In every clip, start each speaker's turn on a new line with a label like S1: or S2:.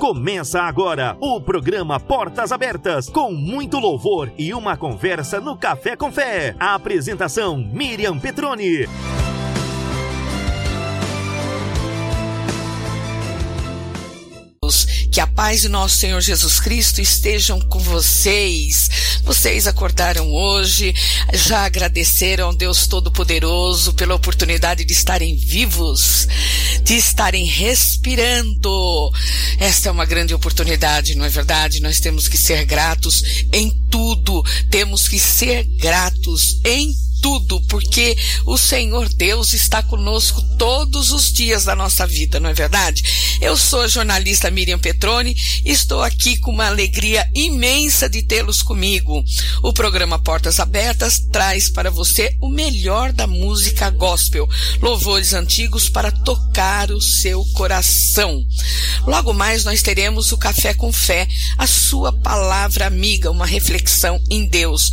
S1: Começa agora o programa Portas Abertas, com muito louvor e uma conversa no Café com Fé. A apresentação Miriam Petroni.
S2: Que a paz de nosso Senhor Jesus Cristo estejam com vocês. Vocês acordaram hoje, já agradeceram ao Deus Todo-Poderoso pela oportunidade de estarem vivos, de estarem respirando. Esta é uma grande oportunidade, não é verdade? Nós temos que ser gratos em tudo. Temos que ser gratos em tudo tudo, porque o Senhor Deus está conosco todos os dias da nossa vida, não é verdade? Eu sou a jornalista Miriam Petroni e estou aqui com uma alegria imensa de tê-los comigo. O programa Portas Abertas traz para você o melhor da música gospel, louvores antigos para tocar o seu coração. Logo mais nós teremos o Café com Fé, a sua palavra amiga, uma reflexão em Deus.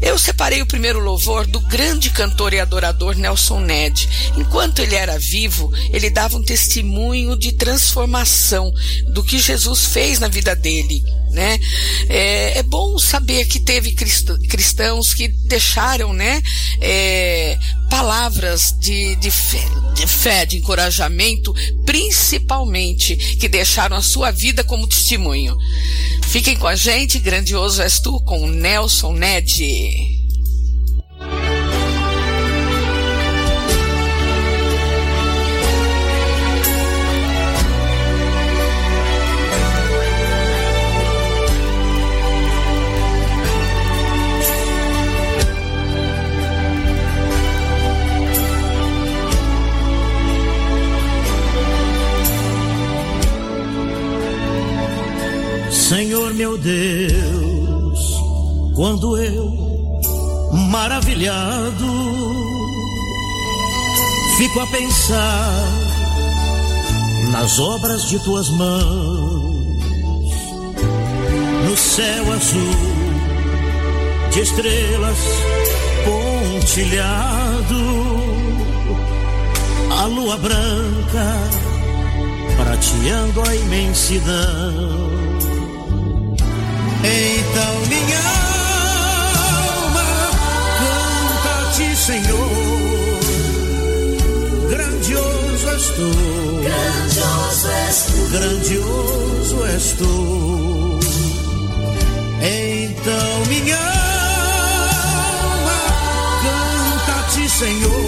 S2: Eu separei o primeiro louvor do grande cantor e adorador Nelson Ned. Enquanto ele era vivo, ele dava um testemunho de transformação do que Jesus fez na vida dele. Né? É, é bom saber que teve cristãos que deixaram, né, é, palavras de, de, fé, de fé, de encorajamento, principalmente que deixaram a sua vida como testemunho. Fiquem com a gente, grandioso és tu, com Nelson Ned.
S3: Senhor meu Deus, quando eu, maravilhado, fico a pensar nas obras de tuas mãos, no céu azul de estrelas pontilhado, a lua branca prateando a imensidão então minha alma canta a ti, Senhor. Grandioso és tu.
S4: Grandioso és tu.
S3: Grandioso és tu. Então minha alma canta a ti, Senhor.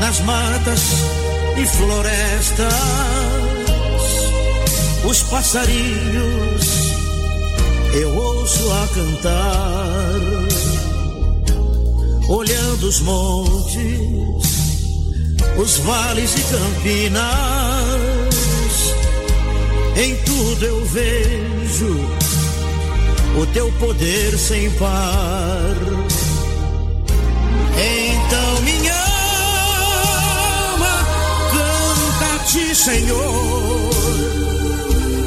S3: Nas matas e florestas, os passarinhos eu ouço a cantar, olhando os montes, os vales e campinas, em tudo eu vejo o teu poder sem par Senhor.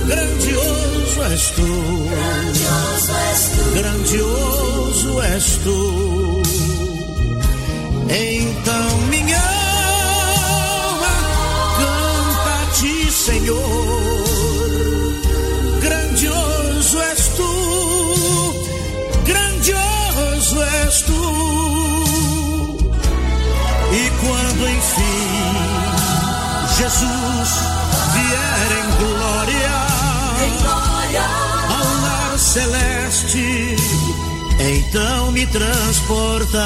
S3: Grandioso és tu.
S4: Grandioso és tu.
S3: Grandioso és tu. Então minha alma canta a ti, Senhor. Grandioso és tu. Grandioso és tu. E quando enfim Jesus vier em glória,
S4: Em glória,
S3: ao lar celeste, então me transportar.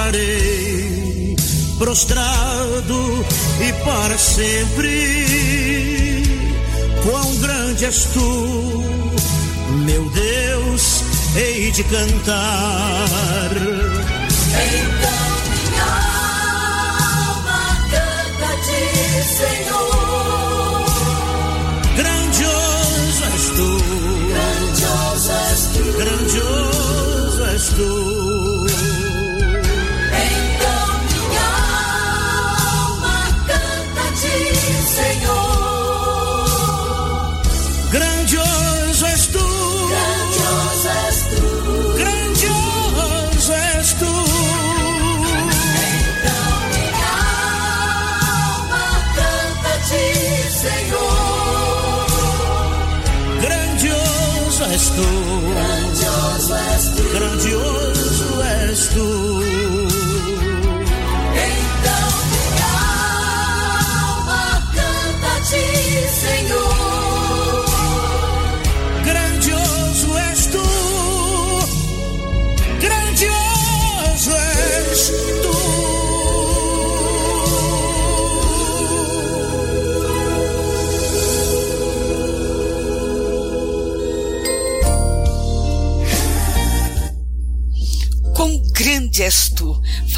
S3: Adorarei, prostrado e para sempre. Quão grande és tu, meu Deus, hei de cantar.
S4: então
S3: Grandioso és tu,
S4: Grandioso és tu.
S3: És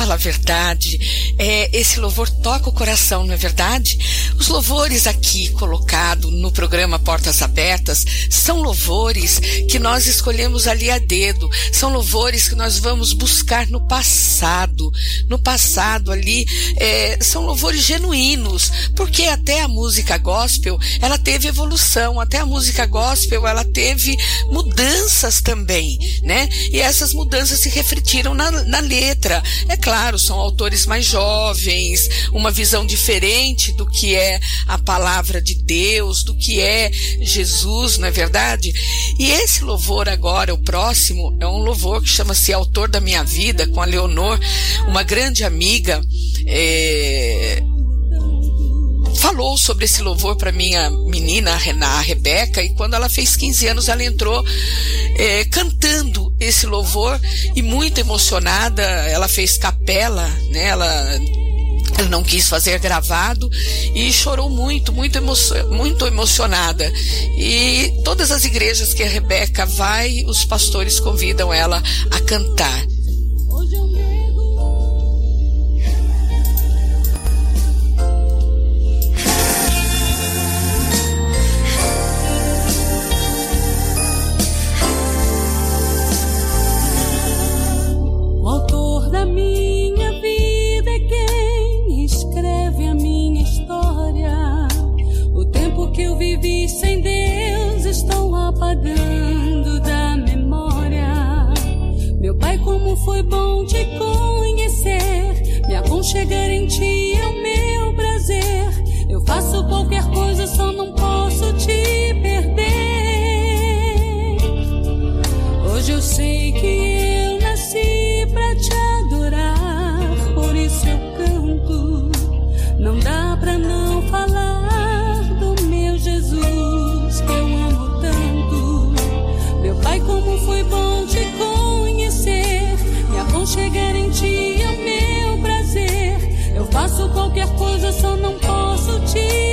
S2: fala a verdade. É, esse louvor toca o coração, não é verdade? Os louvores aqui colocados no programa Portas Abertas são louvores que nós escolhemos ali a dedo, são louvores que nós vamos buscar no passado. No passado ali, é, são louvores genuínos, porque até a música gospel, ela teve evolução, até a música gospel, ela teve mudanças também, né? E essas mudanças se refletiram na, na letra. É claro, são autores mais jovens, uma visão diferente do que é a palavra de Deus, do que é Jesus, não é verdade? E esse louvor agora, o próximo, é um louvor que chama-se Autor da Minha Vida, com a Leonor, uma grande amiga. É, falou sobre esse louvor para minha menina, a Rebeca, e quando ela fez 15 anos, ela entrou é, cantando esse louvor e muito emocionada. Ela fez capela, né? Ela ela não quis fazer gravado e chorou muito, muito, emo muito emocionada. E todas as igrejas que a Rebeca vai, os pastores convidam ela a cantar.
S5: Foi bom te conhecer. Me aconchegar em ti é o meu prazer. Eu faço qualquer coisa, só não posso te faço qualquer coisa, só não posso te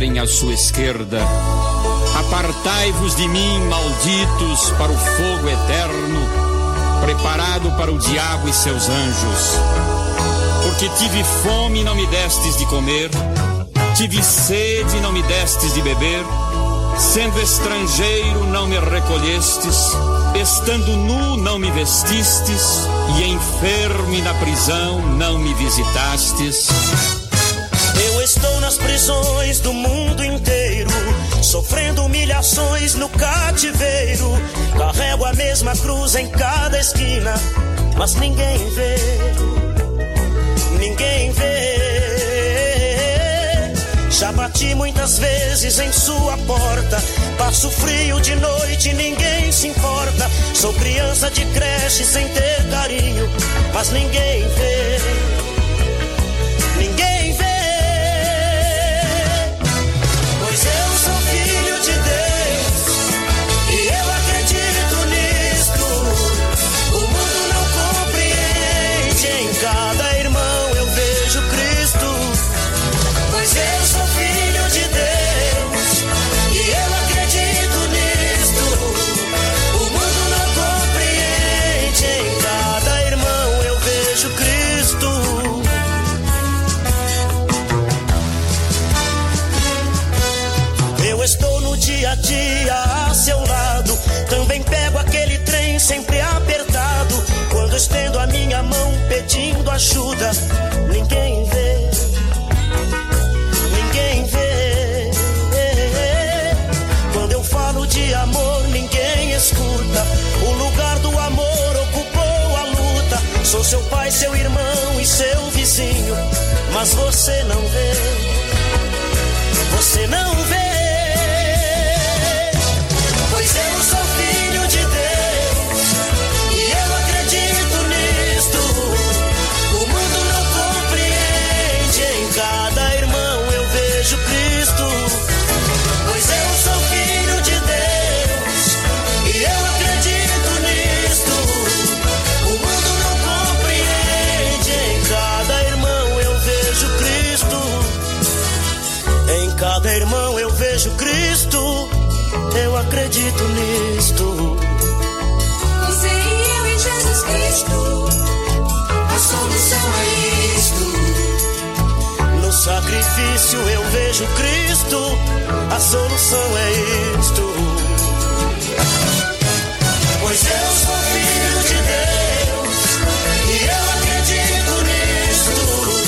S6: estiverem à sua esquerda: Apartai-vos de mim, malditos, para o fogo eterno, preparado para o diabo e seus anjos. Porque tive fome e não me destes de comer, tive sede e não me destes de beber, sendo estrangeiro não me recolhestes, estando nu não me vestistes, e enfermo e na prisão não me visitastes.
S7: Do mundo inteiro, sofrendo humilhações no cativeiro. Carrego a mesma cruz em cada esquina, mas ninguém vê. Ninguém vê. Já bati muitas vezes em sua porta. Passo frio de noite, ninguém se importa. Sou criança de creche sem ter carinho, mas ninguém vê. ayuda acredito nisto. Você e eu em
S4: Jesus Cristo. A solução é isto.
S7: No sacrifício eu vejo Cristo. A solução é isto. Pois eu sou filho de Deus e eu acredito nisto.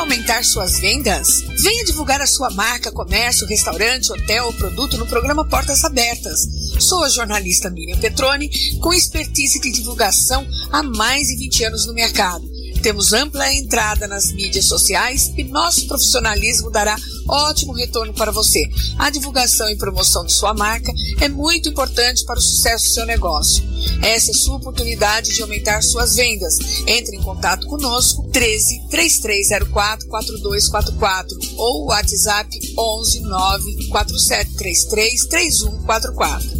S2: Aumentar suas vendas? Venha divulgar a sua marca, comércio, restaurante, hotel ou produto no programa Portas Abertas. Sou a jornalista Miriam Petroni, com expertise de divulgação há mais de 20 anos no mercado. Temos ampla entrada nas mídias sociais e nosso profissionalismo dará ótimo retorno para você. A divulgação e promoção de sua marca é muito importante para o sucesso do seu negócio. Essa é sua oportunidade de aumentar suas vendas. Entre em contato conosco 13 3304 4244 ou WhatsApp 11 94733 3144.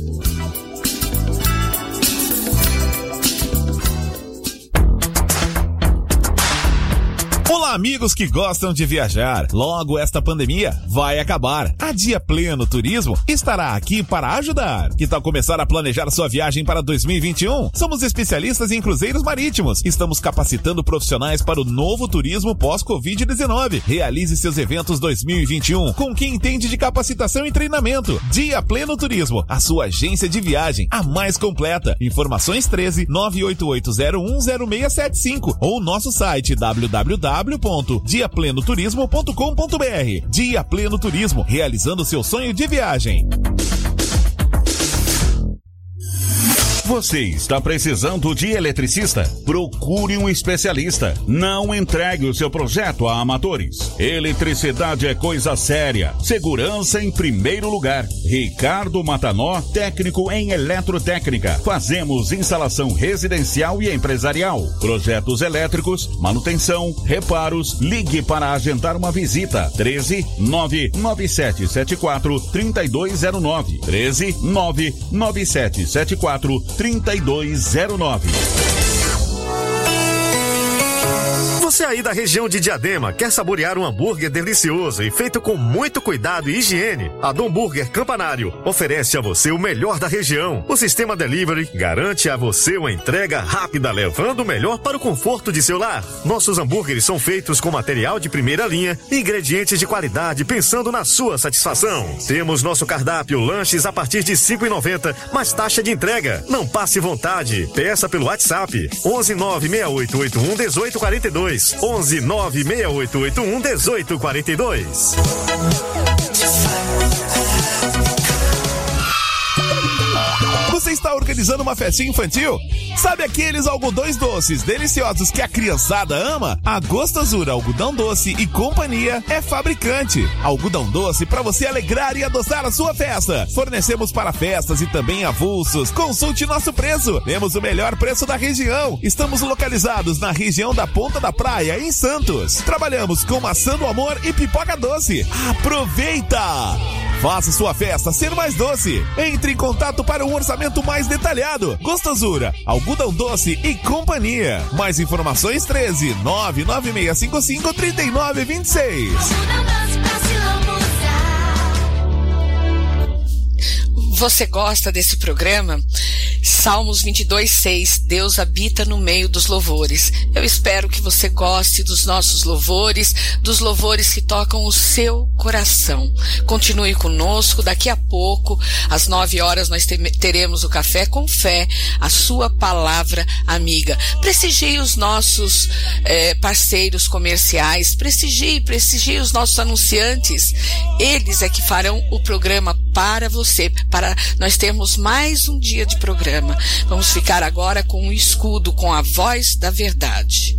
S8: Olá, amigos que gostam de viajar. Logo esta pandemia vai acabar. A Dia Pleno Turismo estará aqui para ajudar. Que tal começar a planejar sua viagem para 2021? Somos especialistas em cruzeiros marítimos. Estamos capacitando profissionais para o novo turismo pós-Covid-19. Realize seus eventos 2021 com quem entende de capacitação e treinamento. Dia Pleno Turismo, a sua agência de viagem, a mais completa. Informações 13 988010675 ou nosso site www www.diaplenoturismo.com.br. Dia Pleno Turismo, realizando seu sonho de viagem. Você está precisando de eletricista? Procure um especialista. Não entregue o seu projeto a amadores. Eletricidade é coisa séria. Segurança em primeiro lugar. Ricardo Matanó, técnico em eletrotécnica. Fazemos instalação residencial e empresarial. Projetos elétricos, manutenção, reparos. Ligue para agendar uma visita. 13 99774 3209. 13 99774 3209. 3209.
S9: Você aí da região de Diadema quer saborear um hambúrguer delicioso e feito com muito cuidado e higiene? A Dom Burger Campanário oferece a você o melhor da região. O sistema delivery garante a você uma entrega rápida, levando o melhor para o conforto de seu lar. Nossos hambúrgueres são feitos com material de primeira linha e ingredientes de qualidade, pensando na sua satisfação. Temos nosso cardápio lanches a partir de e noventa, mais taxa de entrega. Não passe vontade. Peça pelo WhatsApp 11 96881 1842 11 96881 1842.
S8: Você está organizando uma festinha infantil? Sabe aqueles algodões doces deliciosos que a criançada ama? A Gostosura Algodão Doce e Companhia é fabricante. Algodão doce para você alegrar e adoçar a sua festa. Fornecemos para festas e também avulsos. Consulte nosso preço. Temos o melhor preço da região. Estamos localizados na região da Ponta da Praia, em Santos. Trabalhamos com maçã do amor e pipoca doce. Aproveita! Faça sua festa ser mais doce. Entre em contato para um orçamento mais detalhado. Gostosura, algodão doce e companhia. Mais informações 13 99655 3926.
S2: Você gosta desse programa? Salmos 22, 6. Deus habita no meio dos louvores. Eu espero que você goste dos nossos louvores, dos louvores que tocam o seu coração. Continue conosco. Daqui a pouco, às 9 horas, nós teremos o Café com Fé, a sua palavra amiga. Prestigie os nossos eh, parceiros comerciais. Prestigie, prestigie os nossos anunciantes. Eles é que farão o programa para você, para nós termos mais um dia de programa. Vamos ficar agora com um escudo com a voz da verdade.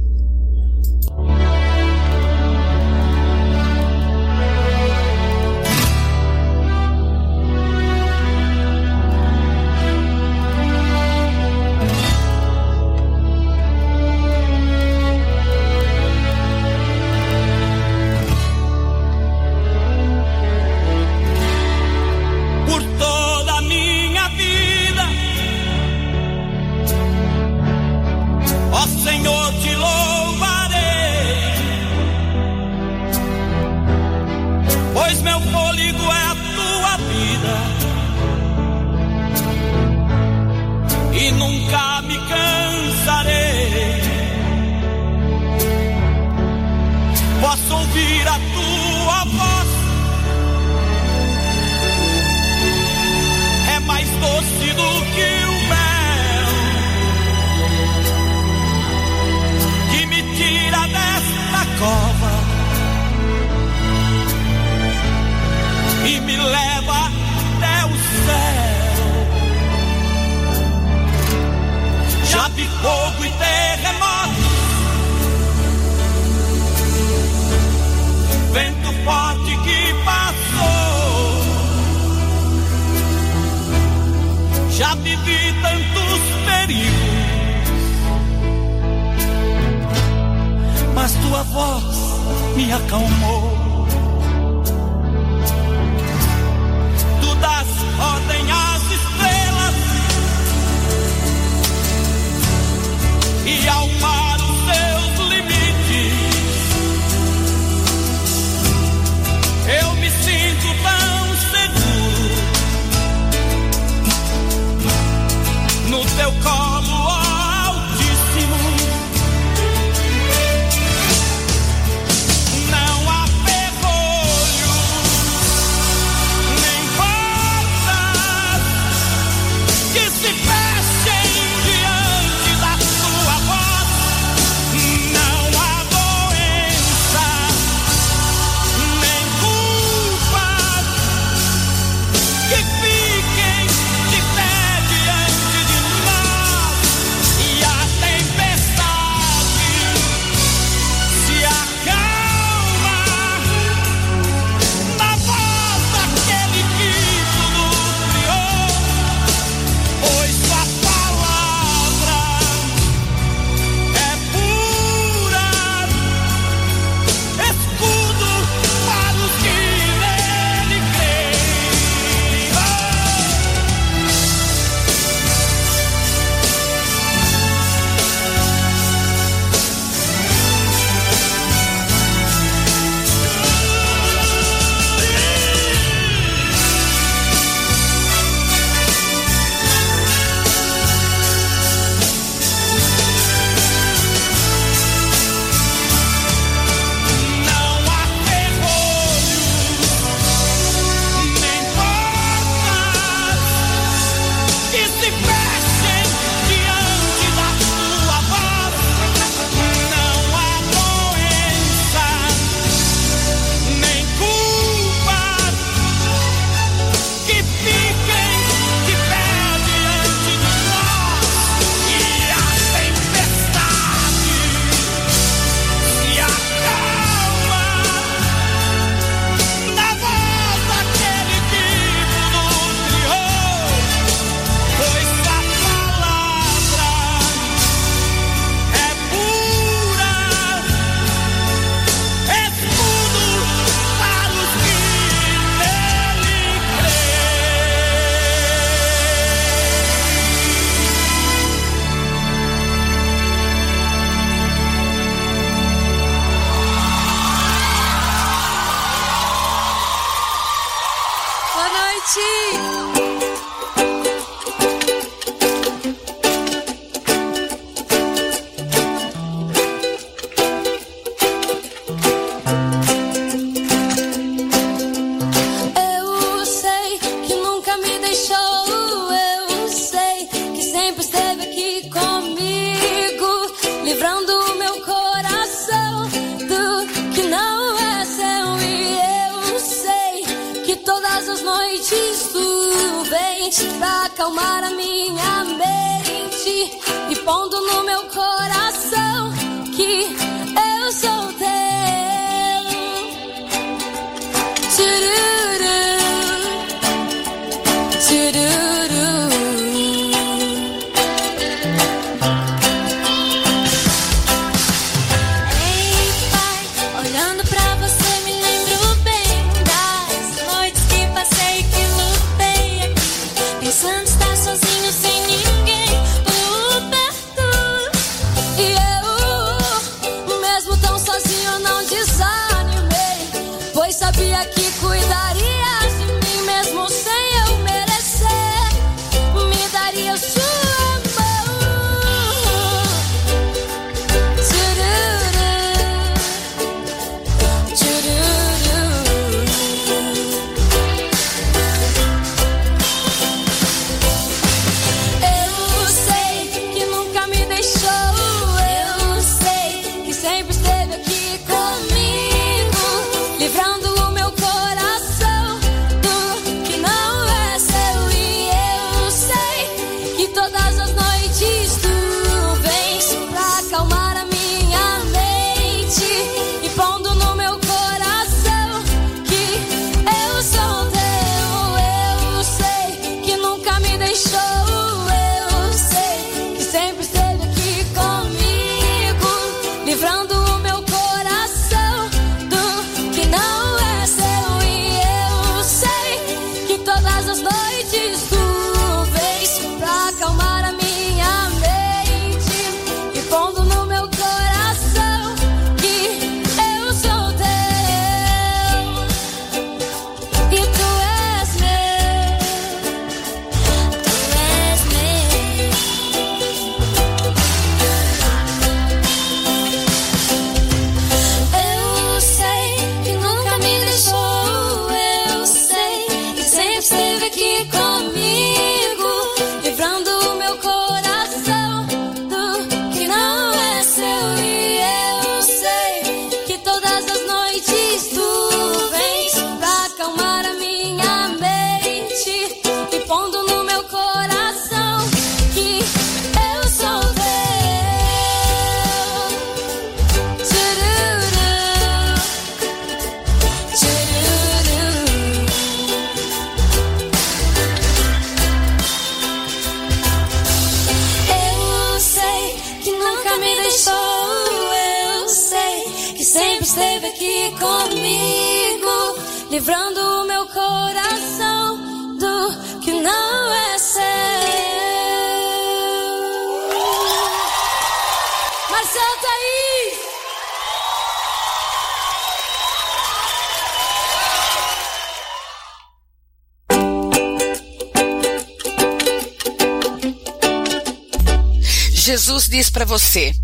S2: Jesus diz para você: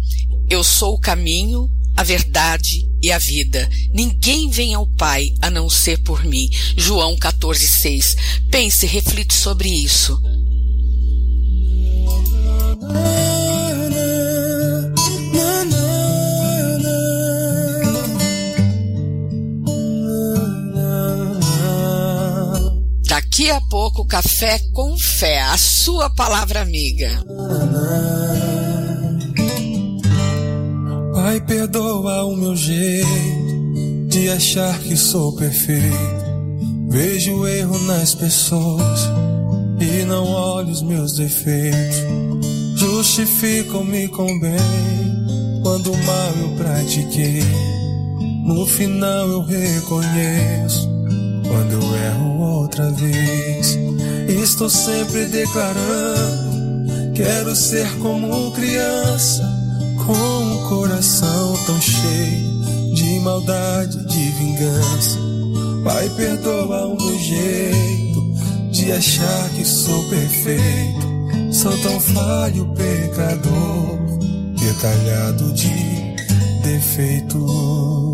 S2: Eu sou o caminho, a verdade e a vida. Ninguém vem ao Pai a não ser por mim. João 14,6. Pense, e reflita sobre isso. Daqui a pouco, café com fé, a sua palavra amiga.
S10: Pai, perdoa o meu jeito de achar que sou perfeito. Vejo erro nas pessoas e não olho os meus defeitos. Justificam-me com bem quando o mal eu pratiquei. No final eu reconheço quando eu erro outra vez. Estou sempre declarando: quero ser como criança com um coração tão cheio de maldade, de vingança. Pai, perdoa o meu jeito de achar que sou perfeito. Sou tão falho, pecador, detalhado de defeitos.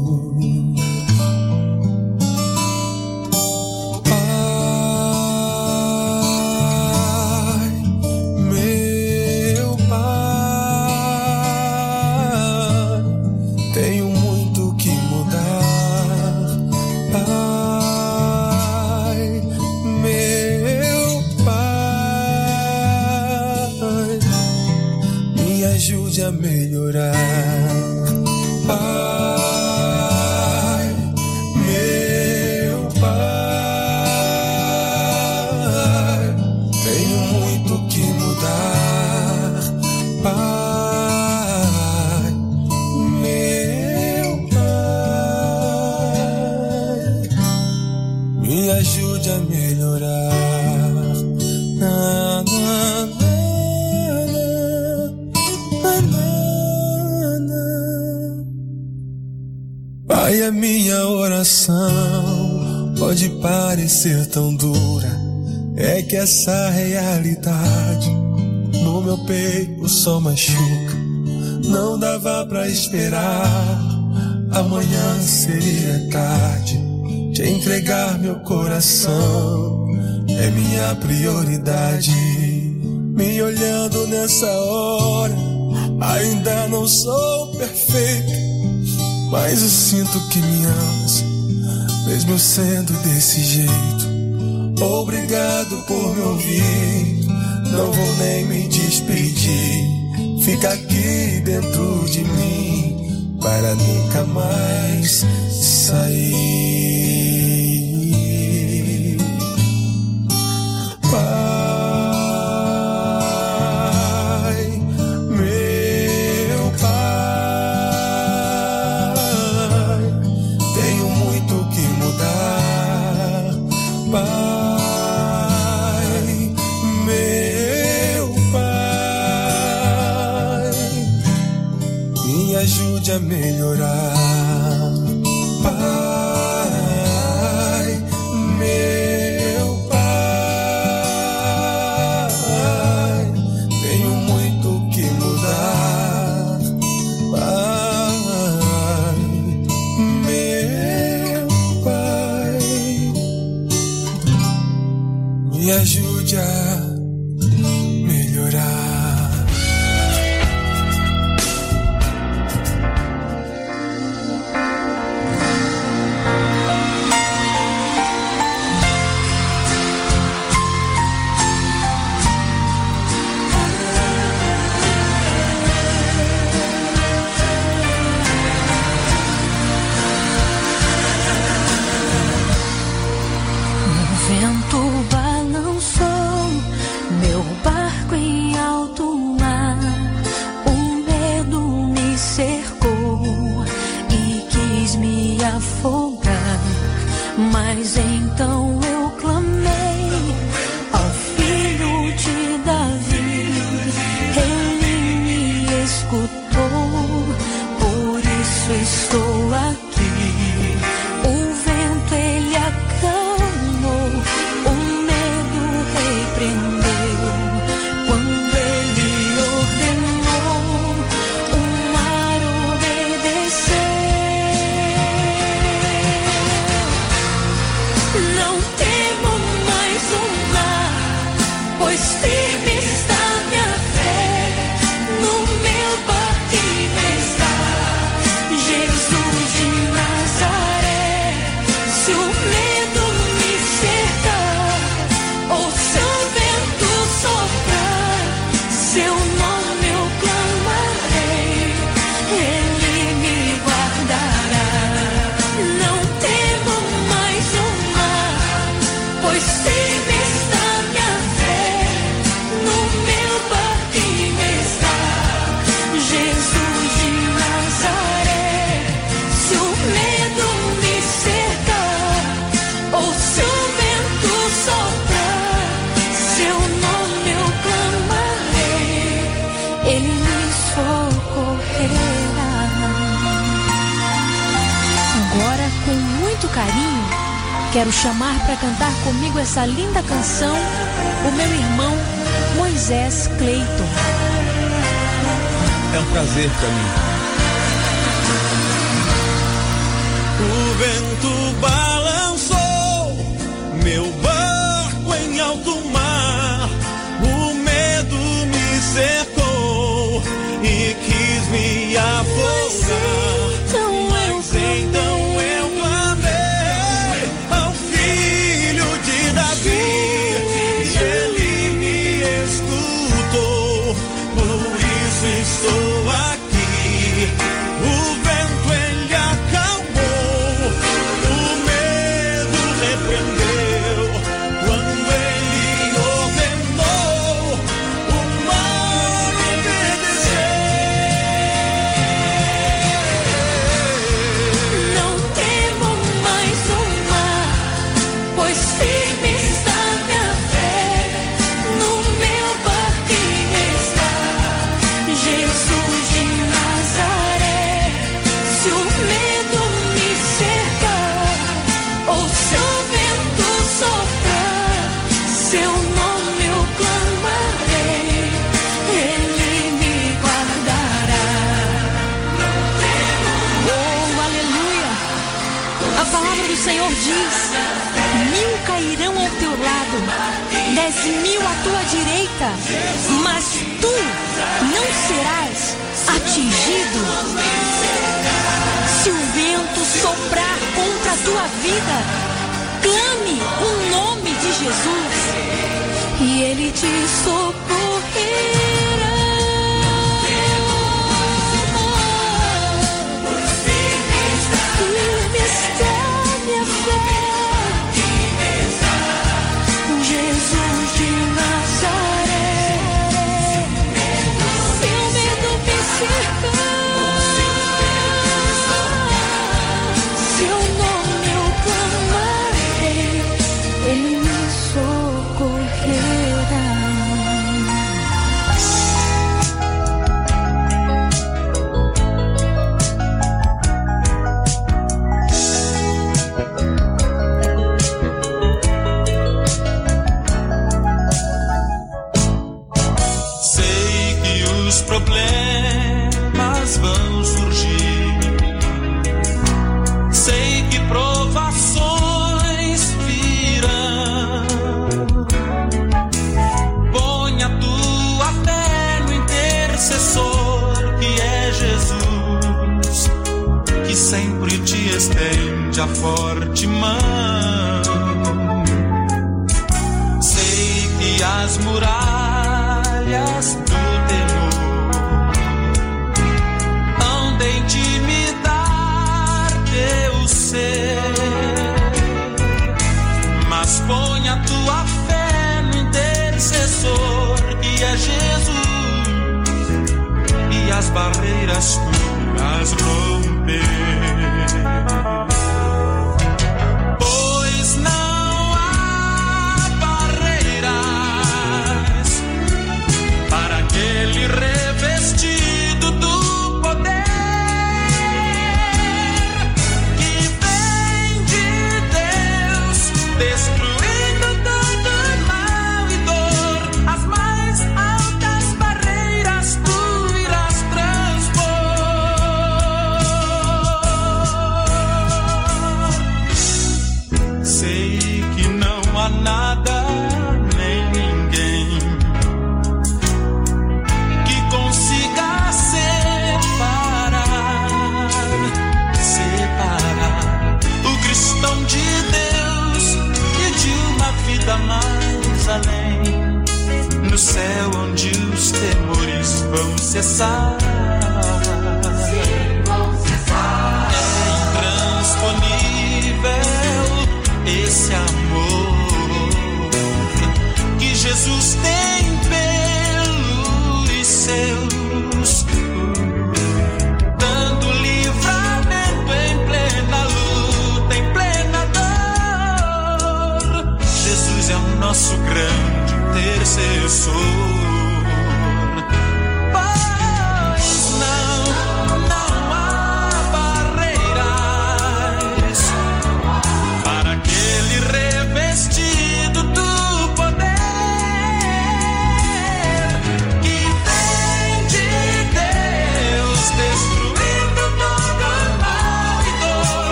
S10: a minha oração pode parecer tão dura. É que essa realidade no meu peito só machuca. Não dava pra esperar. Amanhã seria tarde. Te entregar meu coração é minha prioridade. Me olhando nessa hora, ainda não sou perfeito mas eu sinto que me amas, mesmo eu sendo desse jeito. Obrigado por me ouvir, não vou nem me despedir. Fica aqui dentro de mim para nunca mais sair.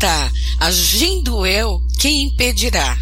S4: Acreditar. Agindo eu, quem impedirá?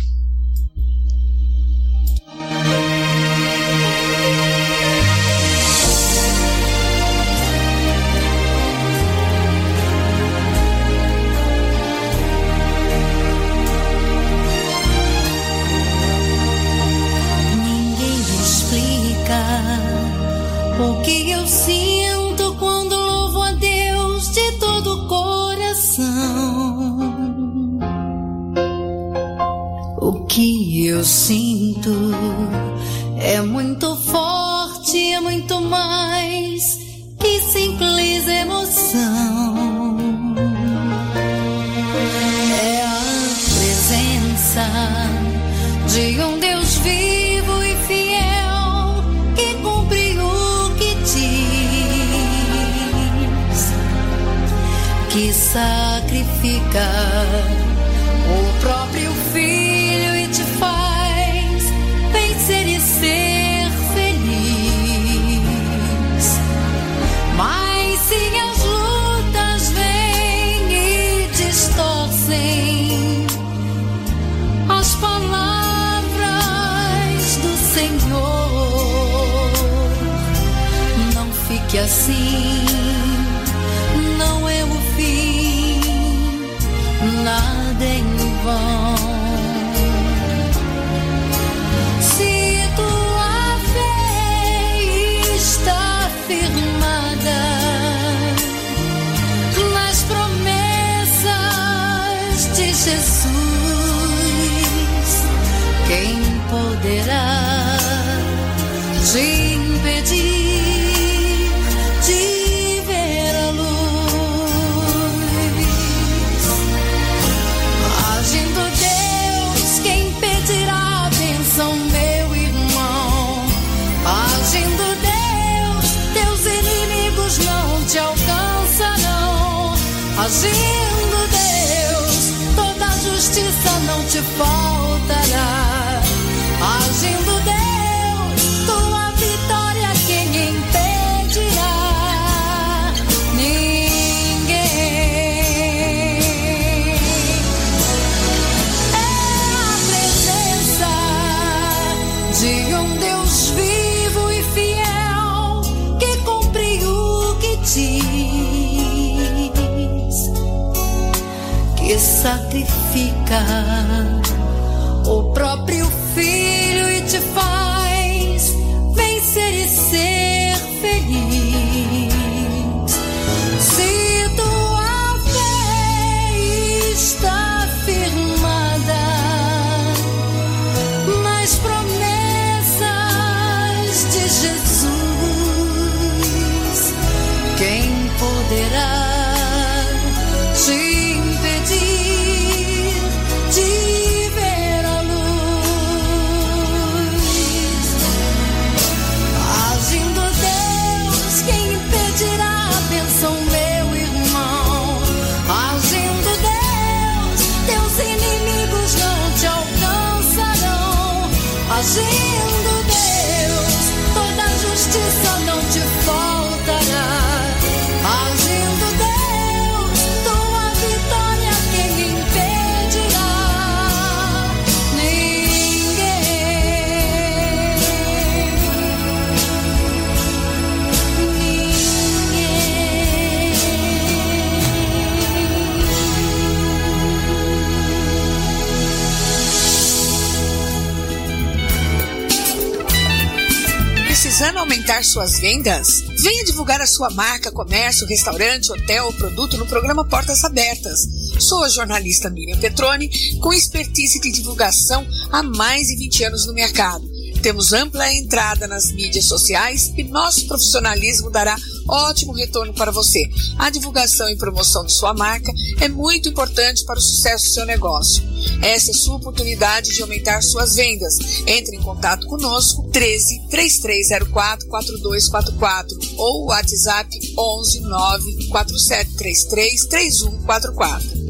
S5: Que sacrifica o próprio filho e te faz vencer e ser feliz.
S4: Aumentar suas vendas? Venha divulgar a sua marca, comércio, restaurante, hotel ou produto no programa Portas Abertas. Sou a jornalista Miriam Petroni, com expertise de divulgação há mais de 20 anos no mercado. Temos ampla entrada nas mídias sociais e nosso profissionalismo dará ótimo retorno para você. A divulgação e promoção de sua marca é muito importante para o sucesso do seu negócio. Essa é sua oportunidade de aumentar suas vendas. Entre em contato conosco 13 3304 4244 ou WhatsApp 11 9 4733 3144.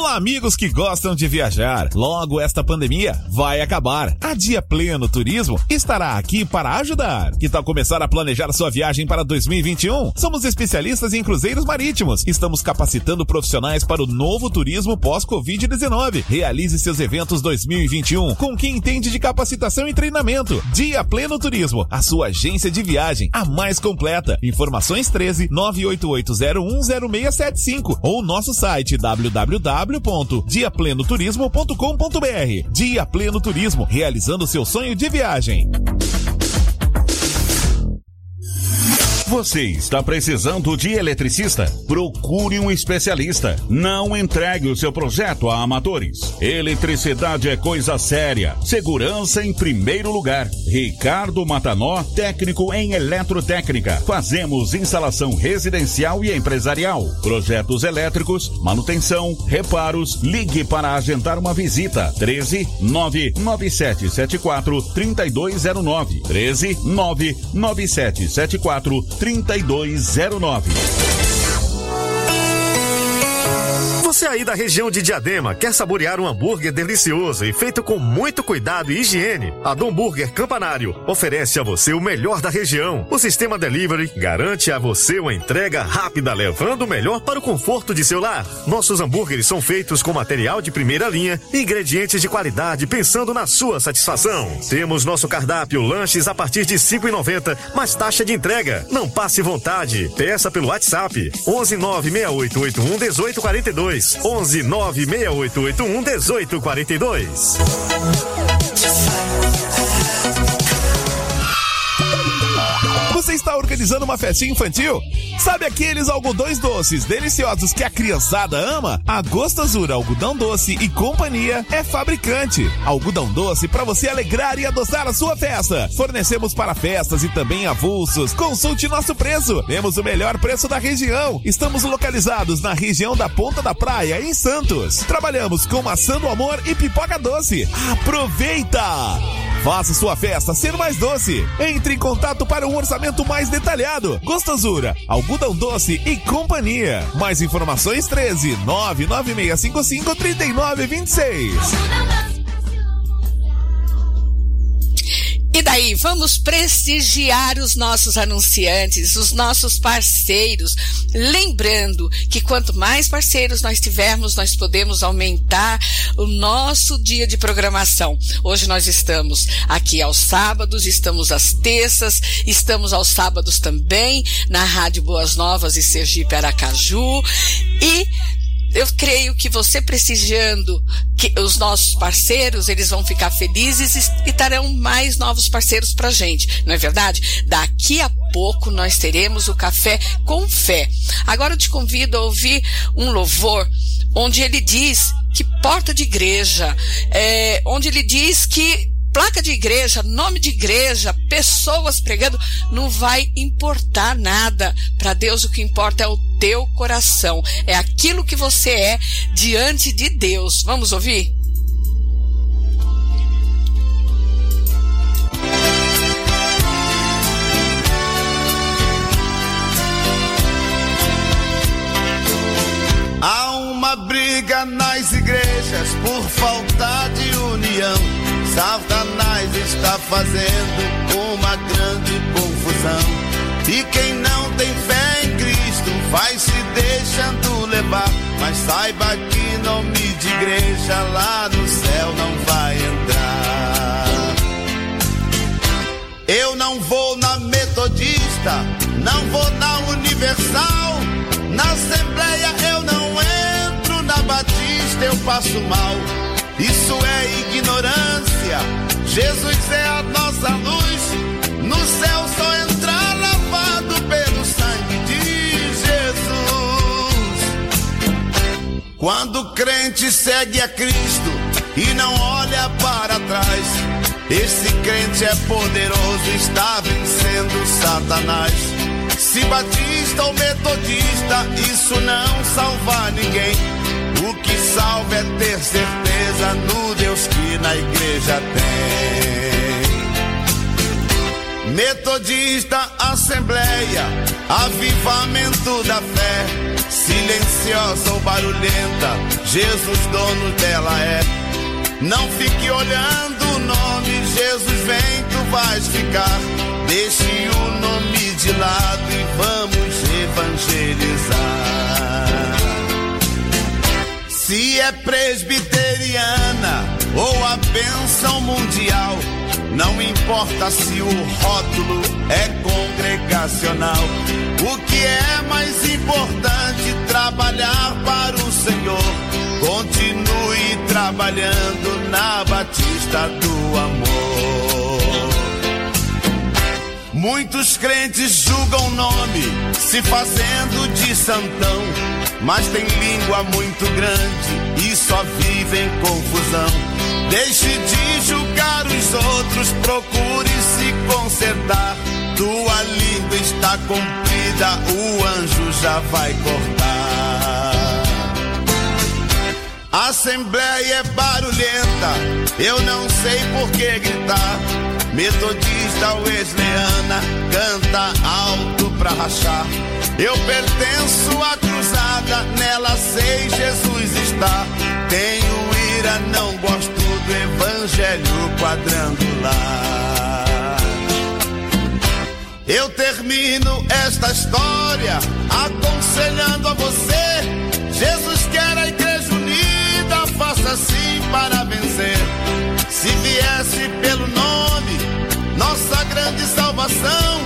S8: Olá, amigos que gostam de viajar. Logo esta pandemia vai acabar. A Dia Pleno Turismo estará aqui para ajudar. Que tal começar a planejar sua viagem para 2021? Somos especialistas em cruzeiros marítimos. Estamos capacitando profissionais para o novo turismo pós-Covid-19. Realize seus eventos 2021 com quem entende de capacitação e treinamento. Dia Pleno Turismo, a sua agência de viagem, a mais completa. Informações 13 988010675 ou nosso site www www.diaplenoturismo.com.br. Dia Pleno Turismo, realizando seu sonho de viagem.
S11: Você está precisando de eletricista? Procure um especialista. Não entregue o seu projeto a amadores. Eletricidade é coisa séria. Segurança em primeiro lugar. Ricardo Matanó, técnico em eletrotécnica. Fazemos instalação residencial e empresarial. Projetos elétricos, manutenção, reparos. Ligue para agendar uma visita. 13 99774 3209. 13 99774 3209.
S9: Você aí da região de Diadema quer saborear um hambúrguer delicioso e feito com muito cuidado e higiene? A Dom Burger Campanário oferece a você o melhor da região. O sistema delivery garante a você uma entrega rápida, levando o melhor para o conforto de seu lar. Nossos hambúrgueres são feitos com material de primeira linha e ingredientes de qualidade, pensando na sua satisfação. Temos nosso cardápio lanches a partir de 5,90, mais taxa de entrega. Não passe vontade. Peça pelo WhatsApp 11 96881 1842. 11 96881 1842.
S8: Você está organizando uma festinha infantil? Sabe aqueles algodões doces deliciosos que a criançada ama? A Gostosura Algodão Doce e Companhia é fabricante. Algodão doce para você alegrar e adoçar a sua festa. Fornecemos para festas e também avulsos. Consulte nosso preço. Temos o melhor preço da região. Estamos localizados na região da Ponta da Praia, em Santos. Trabalhamos com maçã do amor e pipoca doce. Aproveita! Faça sua festa ser mais doce. Entre em contato para um orçamento mais detalhado. Gostosura, algodão doce e companhia. Mais informações 13 99655 3926.
S2: E daí, vamos prestigiar os nossos anunciantes, os nossos parceiros. Lembrando que quanto mais parceiros nós tivermos, nós podemos aumentar o nosso dia de programação. Hoje nós estamos aqui aos sábados, estamos às terças, estamos aos sábados também na Rádio Boas Novas e Sergipe Aracaju. E eu creio que você prestigiando que os nossos parceiros, eles vão ficar felizes e, terão mais novos parceiros pra gente, não é verdade? Daqui a pouco nós teremos o café com fé. Agora eu te convido a ouvir um louvor onde ele diz que porta de igreja, é, onde ele diz que placa de igreja, nome de igreja, pessoas pregando, não vai importar nada. Para Deus o que importa é o teu coração, é aquilo que você é diante de Deus. Vamos ouvir?
S12: Há uma briga nas igrejas por falta de união. Satanás está fazendo uma grande confusão. E quem não tem fé em Cristo vai se deixando levar. Mas saiba que nome de igreja lá no céu não vai entrar. Eu não vou na metodista, não vou na universal. Na assembleia eu não entro, na batista eu passo mal. Jesus é a nossa luz. No céu só entrar lavado pelo sangue de Jesus. Quando o crente segue a Cristo e não olha para trás, esse crente é poderoso, está vencendo Satanás. Se batista ou metodista, isso não salva ninguém. Que salva é ter certeza no Deus que na igreja tem. Metodista, Assembleia, avivamento da fé, silenciosa ou barulhenta, Jesus dono dela é. Não fique olhando o nome, Jesus vem, tu vais ficar. Deixe o nome de lado e vamos evangelizar. É presbiteriana ou a bênção mundial, não importa se o rótulo é congregacional. O que é mais importante trabalhar para o Senhor. Continue trabalhando na Batista do Amor. Muitos crentes julgam o nome, se fazendo de santão, mas tem língua muito grande e só vive em confusão. Deixe de julgar os outros, procure se consertar. Tua língua está comprida, o anjo já vai cortar. Assembleia é barulhenta, eu não sei por que gritar. Metodista wesleyana canta alto pra rachar. Eu pertenço à cruzada, nela sei Jesus está. Tenho ira, não gosto do evangelho quadrangular. Eu termino esta história aconselhando a você. Jesus quer a igreja unida, faça assim para vencer. Se viesse pelo nome, nossa grande salvação,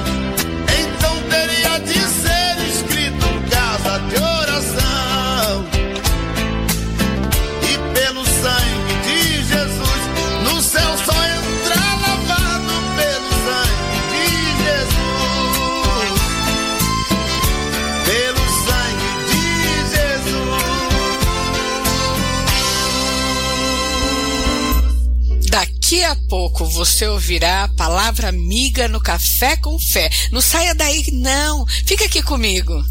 S2: Daqui a pouco você ouvirá a palavra amiga no Café com Fé. Não saia daí, não. Fica aqui comigo.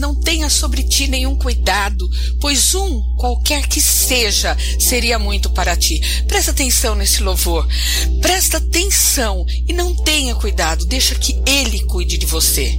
S12: Não
S2: tenha sobre ti nenhum cuidado, pois um, qualquer que seja, seria muito para ti. Presta atenção nesse louvor. Presta atenção e não tenha cuidado, deixa que Ele cuide de você.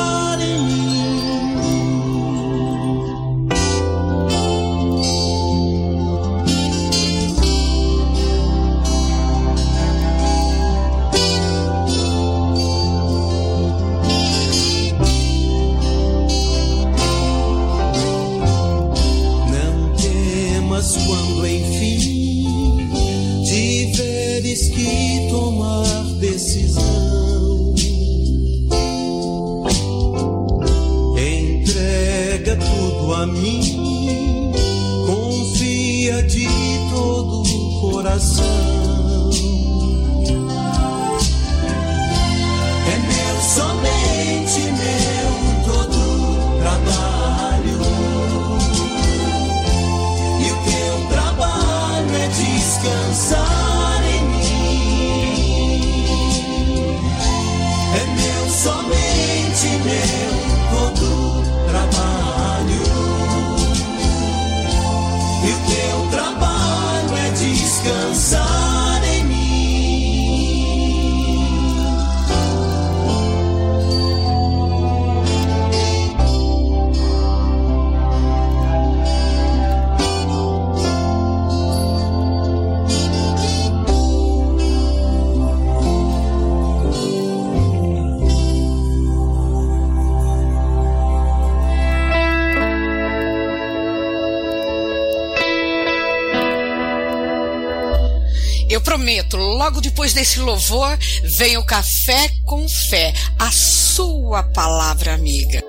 S3: a mim,
S2: prometo, logo depois desse louvor, vem o Café com Fé, a sua palavra amiga.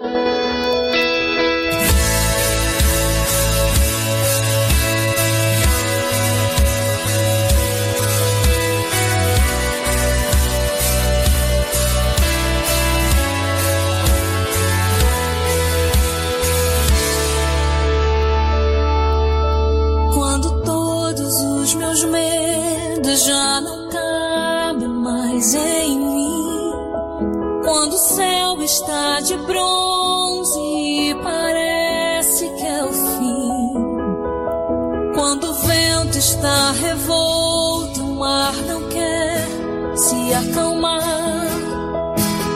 S4: Está revolto, o mar não quer se acalmar.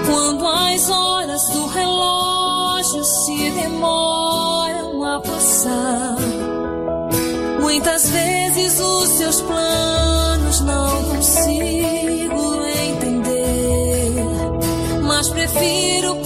S4: Quando as horas do relógio se demoram a passar. Muitas vezes os seus planos não consigo entender, mas prefiro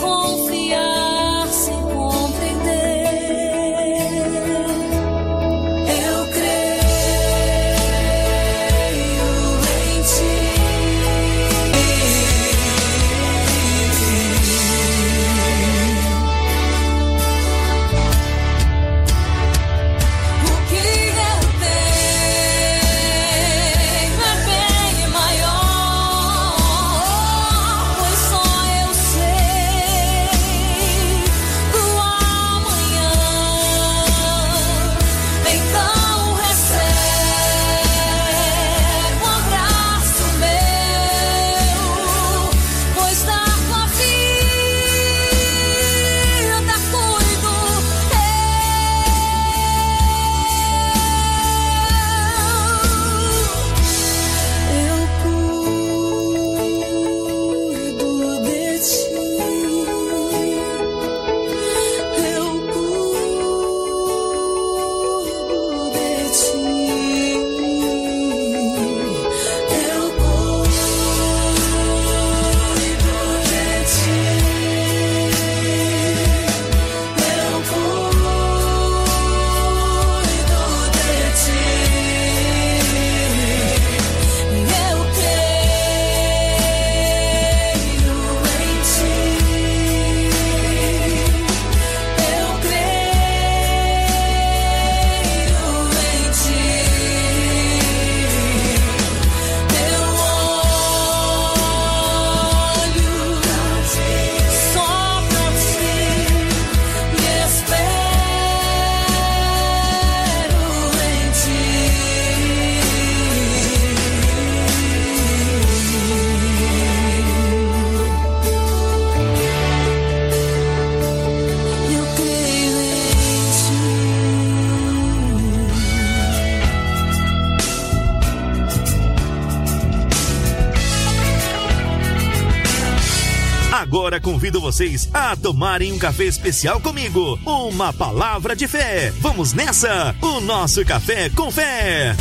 S3: convido vocês a tomarem um café especial comigo. Uma palavra de fé. Vamos nessa! O nosso café com fé.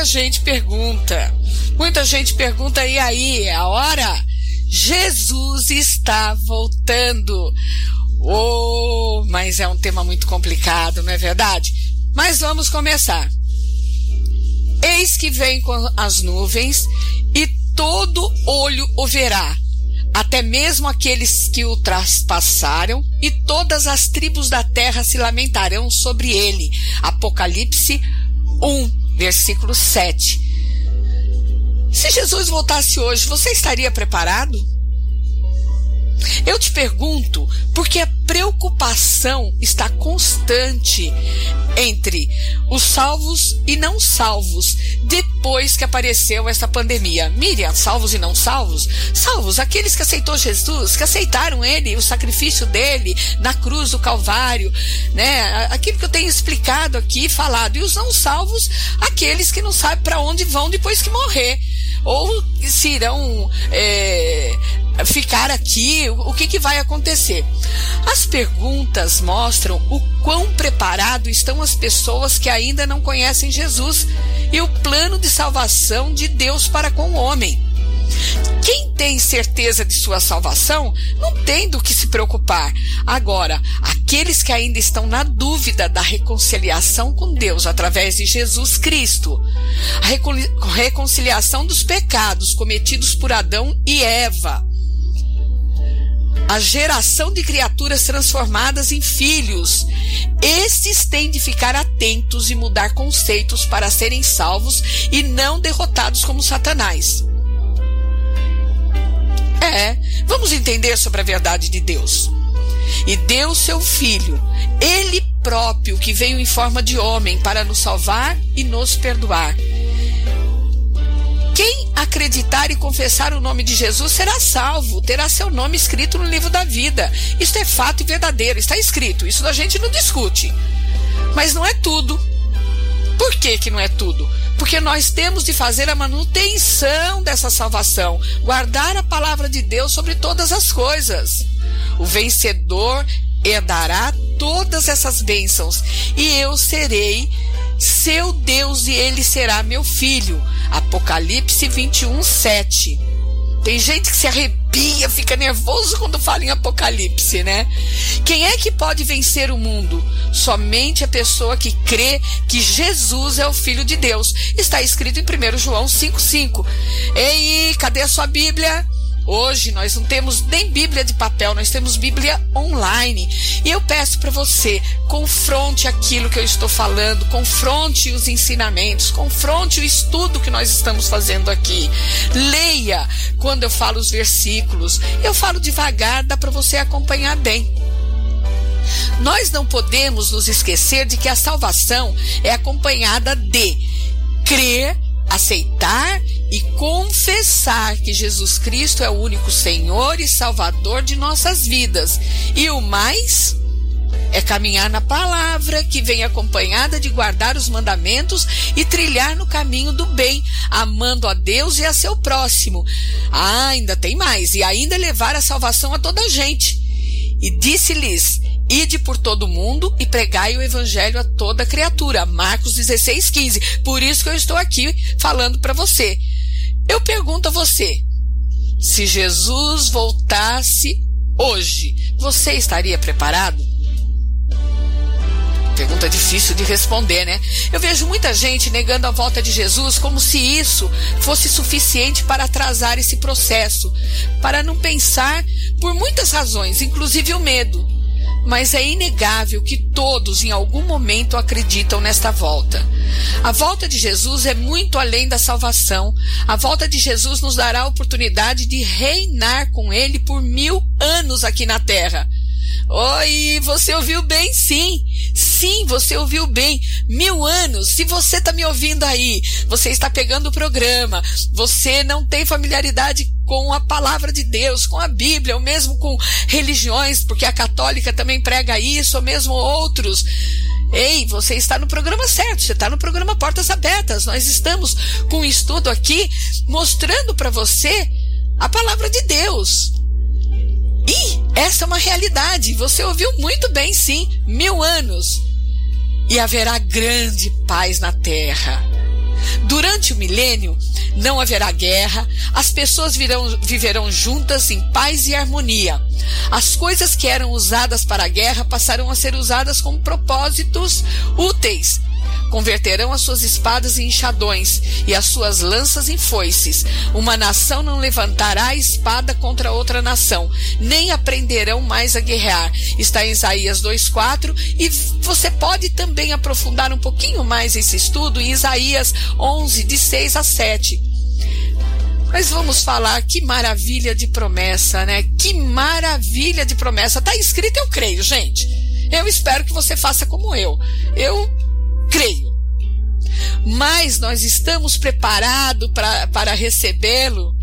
S2: Muita gente pergunta. Muita gente pergunta, e aí, é a hora? Jesus está voltando. Oh, mas é um tema muito complicado, não é verdade? Mas vamos começar. Eis que vem com as nuvens e todo olho o verá, até mesmo aqueles que o traspassaram, e todas as tribos da terra se lamentarão sobre ele. Apocalipse 1, versículo 7. Se Jesus voltasse hoje, você estaria preparado? Eu te pergunto porque a preocupação está constante entre os salvos e não salvos depois que apareceu essa pandemia. Miriam, salvos e não salvos? Salvos, aqueles que aceitou Jesus, que aceitaram ele, o sacrifício dele na cruz do Calvário, né? Aquilo que eu tenho explicado aqui, falado. E os não salvos, aqueles que não sabem para onde vão depois que morrer ou se irão é, ficar aqui, o que, que vai acontecer? As perguntas mostram o quão preparado estão as pessoas que ainda não conhecem Jesus e o plano de salvação de Deus para com o homem. Quem tem certeza de sua salvação não tem do que se preocupar. Agora, aqueles que ainda estão na dúvida da reconciliação com Deus através de Jesus Cristo, a reconciliação dos pecados cometidos por Adão e Eva, a geração de criaturas transformadas em filhos. Estes têm de ficar atentos e mudar conceitos para serem salvos e não derrotados como Satanás. É, vamos entender sobre a verdade de Deus. E deu seu filho, ele próprio, que veio em forma de homem para nos salvar e nos perdoar. Quem acreditar e confessar o nome de Jesus será salvo, terá seu nome escrito no livro da vida. Isto é fato e verdadeiro, está escrito. Isso a gente não discute. Mas não é tudo. Por que, que não é tudo? Porque nós temos de fazer a manutenção dessa salvação, guardar a palavra de Deus sobre todas as coisas. O vencedor herdará todas essas bênçãos, e eu serei seu Deus e ele será meu filho. Apocalipse 21, 7. Tem gente que se arrepia, fica nervoso quando fala em Apocalipse, né? Quem é que pode vencer o mundo? Somente a pessoa que crê que Jesus é o Filho de Deus. Está escrito em 1 João 5,5. Ei, cadê a sua Bíblia? Hoje nós não temos nem Bíblia de papel, nós temos Bíblia online. E eu peço para você, confronte aquilo que eu estou falando, confronte os ensinamentos, confronte o estudo que nós estamos fazendo aqui. Leia quando eu falo os versículos. Eu falo devagar, dá para você acompanhar bem. Nós não podemos nos esquecer de que a salvação é acompanhada de crer, aceitar e confessar que Jesus Cristo é o único Senhor e Salvador de nossas vidas. E o mais é caminhar na palavra, que vem acompanhada de guardar os mandamentos e trilhar no caminho do bem, amando a Deus e a seu próximo. Ah, ainda tem mais, e ainda levar a salvação a toda a gente. E disse-lhes: Ide por todo mundo e pregai o evangelho a toda criatura. Marcos 16, 15. Por isso que eu estou aqui falando para você. Eu pergunto a você: se Jesus voltasse hoje, você estaria preparado? Pergunta difícil de responder, né? Eu vejo muita gente negando a volta de Jesus como se isso fosse suficiente para atrasar esse processo, para não pensar por muitas razões, inclusive o medo mas é inegável que todos em algum momento acreditam nesta volta. A volta de Jesus é muito além da salvação. A volta de Jesus nos dará a oportunidade de reinar com Ele por mil anos aqui na terra. Oi, você ouviu bem, sim. Sim, você ouviu bem. Mil anos. Se você está me ouvindo aí, você está pegando o programa, você não tem familiaridade com a palavra de Deus, com a Bíblia, ou mesmo com religiões, porque a católica também prega isso, ou mesmo outros. Ei, você está no programa certo, você está no programa Portas Abertas. Nós estamos com um estudo aqui mostrando para você a palavra de Deus. E essa é uma realidade. Você ouviu muito bem, sim. Mil anos. E haverá grande paz na terra. Durante o milênio, não haverá guerra, as pessoas virão, viverão juntas em paz e harmonia. As coisas que eram usadas para a guerra passarão a ser usadas com propósitos úteis. Converterão as suas espadas em enxadões e as suas lanças em foices. Uma nação não levantará a espada contra outra nação, nem aprenderão mais a guerrear. Está em Isaías 2:4 e você pode também aprofundar um pouquinho mais esse estudo em Isaías 11 de 6 a 7. Mas vamos falar que maravilha de promessa, né? Que maravilha de promessa. Tá escrito, eu creio, gente. Eu espero que você faça como eu. Eu creio. Mas nós estamos preparados para recebê-lo?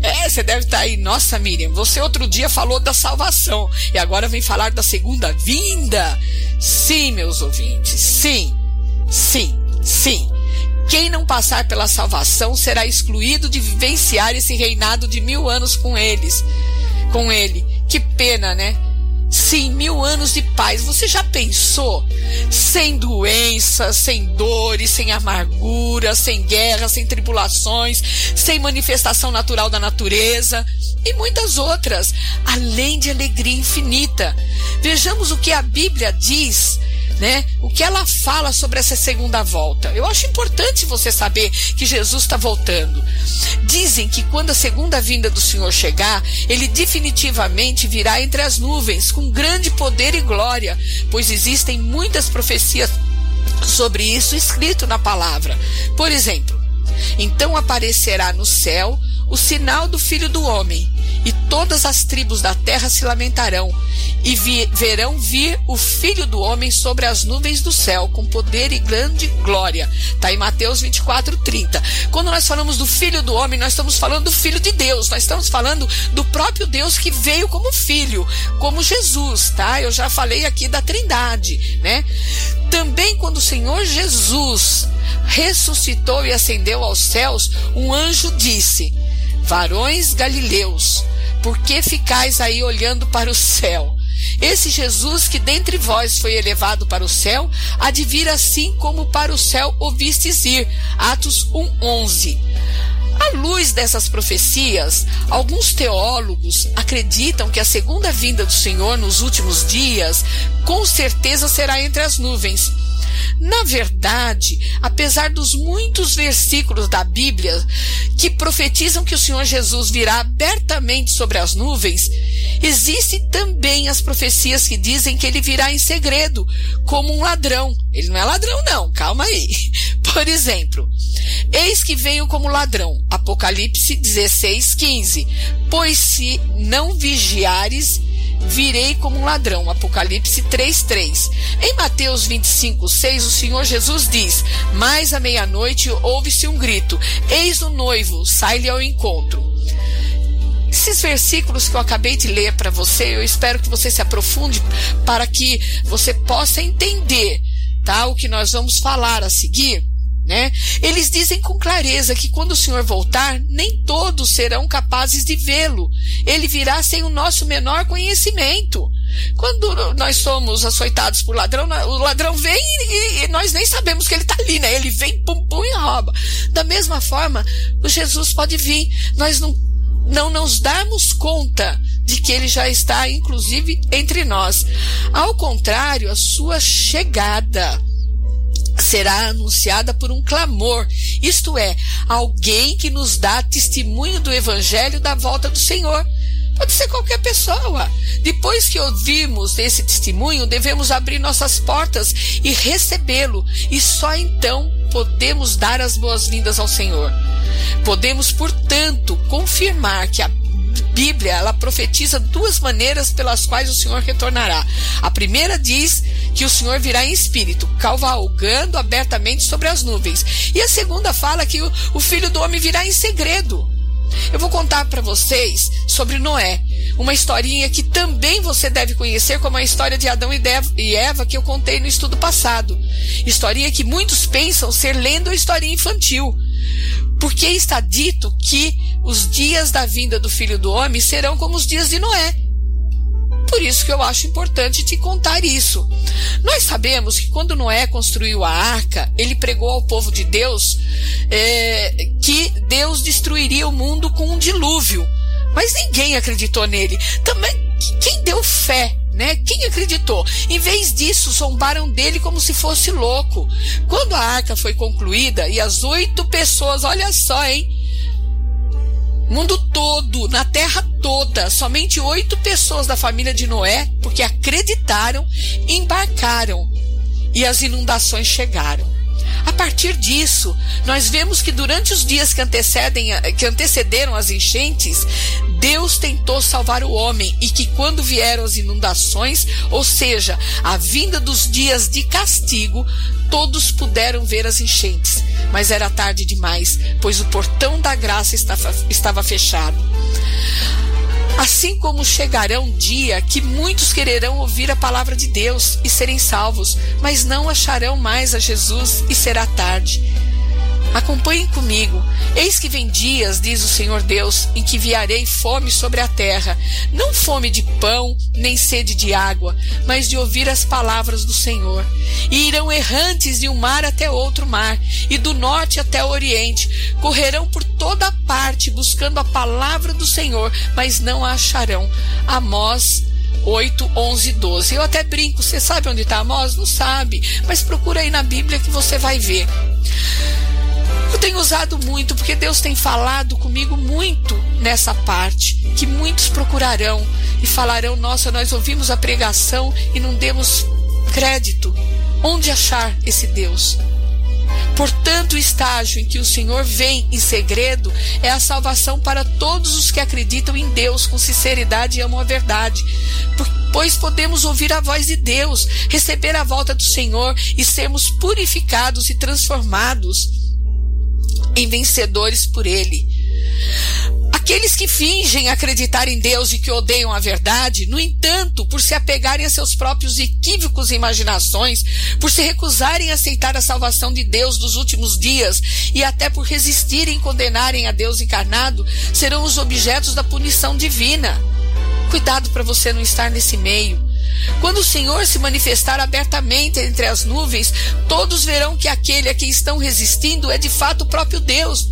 S2: É, você deve estar aí. Nossa, Miriam, você outro dia falou da salvação e agora vem falar da segunda vinda. Sim, meus ouvintes, sim, sim, sim. Quem não passar pela salvação será excluído de vivenciar esse reinado de mil anos com eles, com ele. Que pena, né? Sim, mil anos de paz. Você já pensou? Sem doenças, sem dores, sem amargura, sem guerra, sem tribulações, sem manifestação natural da natureza e muitas outras, além de alegria infinita. Vejamos o que a Bíblia diz né? O que ela fala sobre essa segunda volta. Eu acho importante você saber que Jesus está voltando. Dizem que quando a segunda vinda do Senhor chegar, ele definitivamente virá entre as nuvens com grande poder e glória, pois existem muitas profecias sobre isso escrito na palavra. Por exemplo, então aparecerá no céu o sinal do Filho do Homem, e todas as tribos da terra se lamentarão, e vi, verão vir o Filho do Homem sobre as nuvens do céu, com poder e grande glória. Está em Mateus 24, 30. Quando nós falamos do Filho do Homem, nós estamos falando do Filho de Deus, nós estamos falando do próprio Deus que veio como Filho, como Jesus, tá? Eu já falei aqui da Trindade, né? Também quando o Senhor Jesus ressuscitou e ascendeu aos céus, um anjo disse: Varões galileus, por que ficais aí olhando para o céu? Esse Jesus que dentre vós foi elevado para o céu, há de vir assim como para o céu o vistes ir. Atos 1:11. À luz dessas profecias, alguns teólogos acreditam que a segunda vinda do Senhor nos últimos dias com certeza será entre as nuvens. Na verdade, apesar dos muitos versículos da Bíblia que profetizam que o Senhor Jesus virá abertamente sobre as nuvens, existem também as profecias que dizem que ele virá em segredo, como um ladrão. Ele não é ladrão, não, calma aí. Por exemplo, eis que venho como ladrão, Apocalipse 16, 15. Pois se não vigiares, virei como um ladrão. Apocalipse 3:3. Em Mateus 25:6, o Senhor Jesus diz: "Mais à meia-noite ouve-se um grito: Eis o noivo, sai-lhe ao encontro." Esses versículos que eu acabei de ler para você, eu espero que você se aprofunde para que você possa entender, tá? O que nós vamos falar a seguir. Né? Eles dizem com clareza que quando o Senhor voltar, nem todos serão capazes de vê-lo. Ele virá sem o nosso menor conhecimento. Quando nós somos açoitados por ladrão, o ladrão vem e, e nós nem sabemos que ele está ali, né? Ele vem, pum, pum e rouba. Da mesma forma, o Jesus pode vir. Nós não, não nos darmos conta de que ele já está, inclusive, entre nós. Ao contrário, a sua chegada será anunciada por um clamor, isto é, alguém que nos dá testemunho do evangelho da volta do Senhor. Pode ser qualquer pessoa. Depois que ouvirmos esse testemunho, devemos abrir nossas portas e recebê-lo, e só então podemos dar as boas-vindas ao Senhor. Podemos, portanto, confirmar que a Bíblia, ela profetiza duas maneiras pelas quais o Senhor retornará. A primeira diz que o Senhor virá em espírito, cavalgando abertamente sobre as nuvens. E a segunda fala que o, o Filho do Homem virá em segredo. Eu vou contar para vocês sobre Noé, uma historinha que também você deve conhecer como a história de Adão e Eva que eu contei no estudo passado. Historinha que muitos pensam ser lendo a historinha infantil. Porque está dito que os dias da vinda do filho do homem serão como os dias de Noé. Por isso que eu acho importante te contar isso. Nós sabemos que quando Noé construiu a arca, ele pregou ao povo de Deus é, que Deus destruiria o mundo com um dilúvio. Mas ninguém acreditou nele. Também quem deu fé né? Quem acreditou? Em vez disso, zombaram dele como se fosse louco. Quando a arca foi concluída e as oito pessoas, olha só, hein? Mundo todo, na terra toda, somente oito pessoas da família de Noé, porque acreditaram, embarcaram e as inundações chegaram. A partir disso, nós vemos que durante os dias que, antecedem, que antecederam as enchentes, Deus tentou salvar o homem e que quando vieram as inundações, ou seja, a vinda dos dias de castigo, todos puderam ver as enchentes. Mas era tarde demais, pois o portão da graça estava, estava fechado. Assim como chegará um dia que muitos quererão ouvir a palavra de Deus e serem salvos, mas não acharão mais a Jesus e será tarde. Acompanhem comigo. Eis que vem dias, diz o Senhor Deus, em que enviarei fome sobre a terra, não fome de pão, nem sede de água, mas de ouvir as palavras do Senhor. E irão errantes de um mar até outro mar, e do norte até o oriente, correrão por toda parte buscando a palavra do Senhor, mas não a acharão. Amós 8, 11, 12. Eu até brinco, você sabe onde está Amós? Não sabe, mas procura aí na Bíblia que você vai ver. Eu tenho usado muito porque Deus tem falado comigo muito nessa parte, que muitos procurarão e falarão: "Nossa, nós ouvimos a pregação e não demos crédito. Onde achar esse Deus?" Portanto, o estágio em que o Senhor vem em segredo é a salvação para todos os que acreditam em Deus com sinceridade e amam a verdade. Pois podemos ouvir a voz de Deus, receber a volta do Senhor e sermos purificados e transformados em vencedores por Ele. Aqueles que fingem acreditar em Deus e que odeiam a verdade, no entanto, por se apegarem a seus próprios equívocos e imaginações, por se recusarem a aceitar a salvação de Deus dos últimos dias e até por resistirem e condenarem a Deus encarnado, serão os objetos da punição divina. Cuidado para você não estar nesse meio. Quando o Senhor se manifestar abertamente entre as nuvens, todos verão que aquele a quem estão resistindo é de fato o próprio Deus.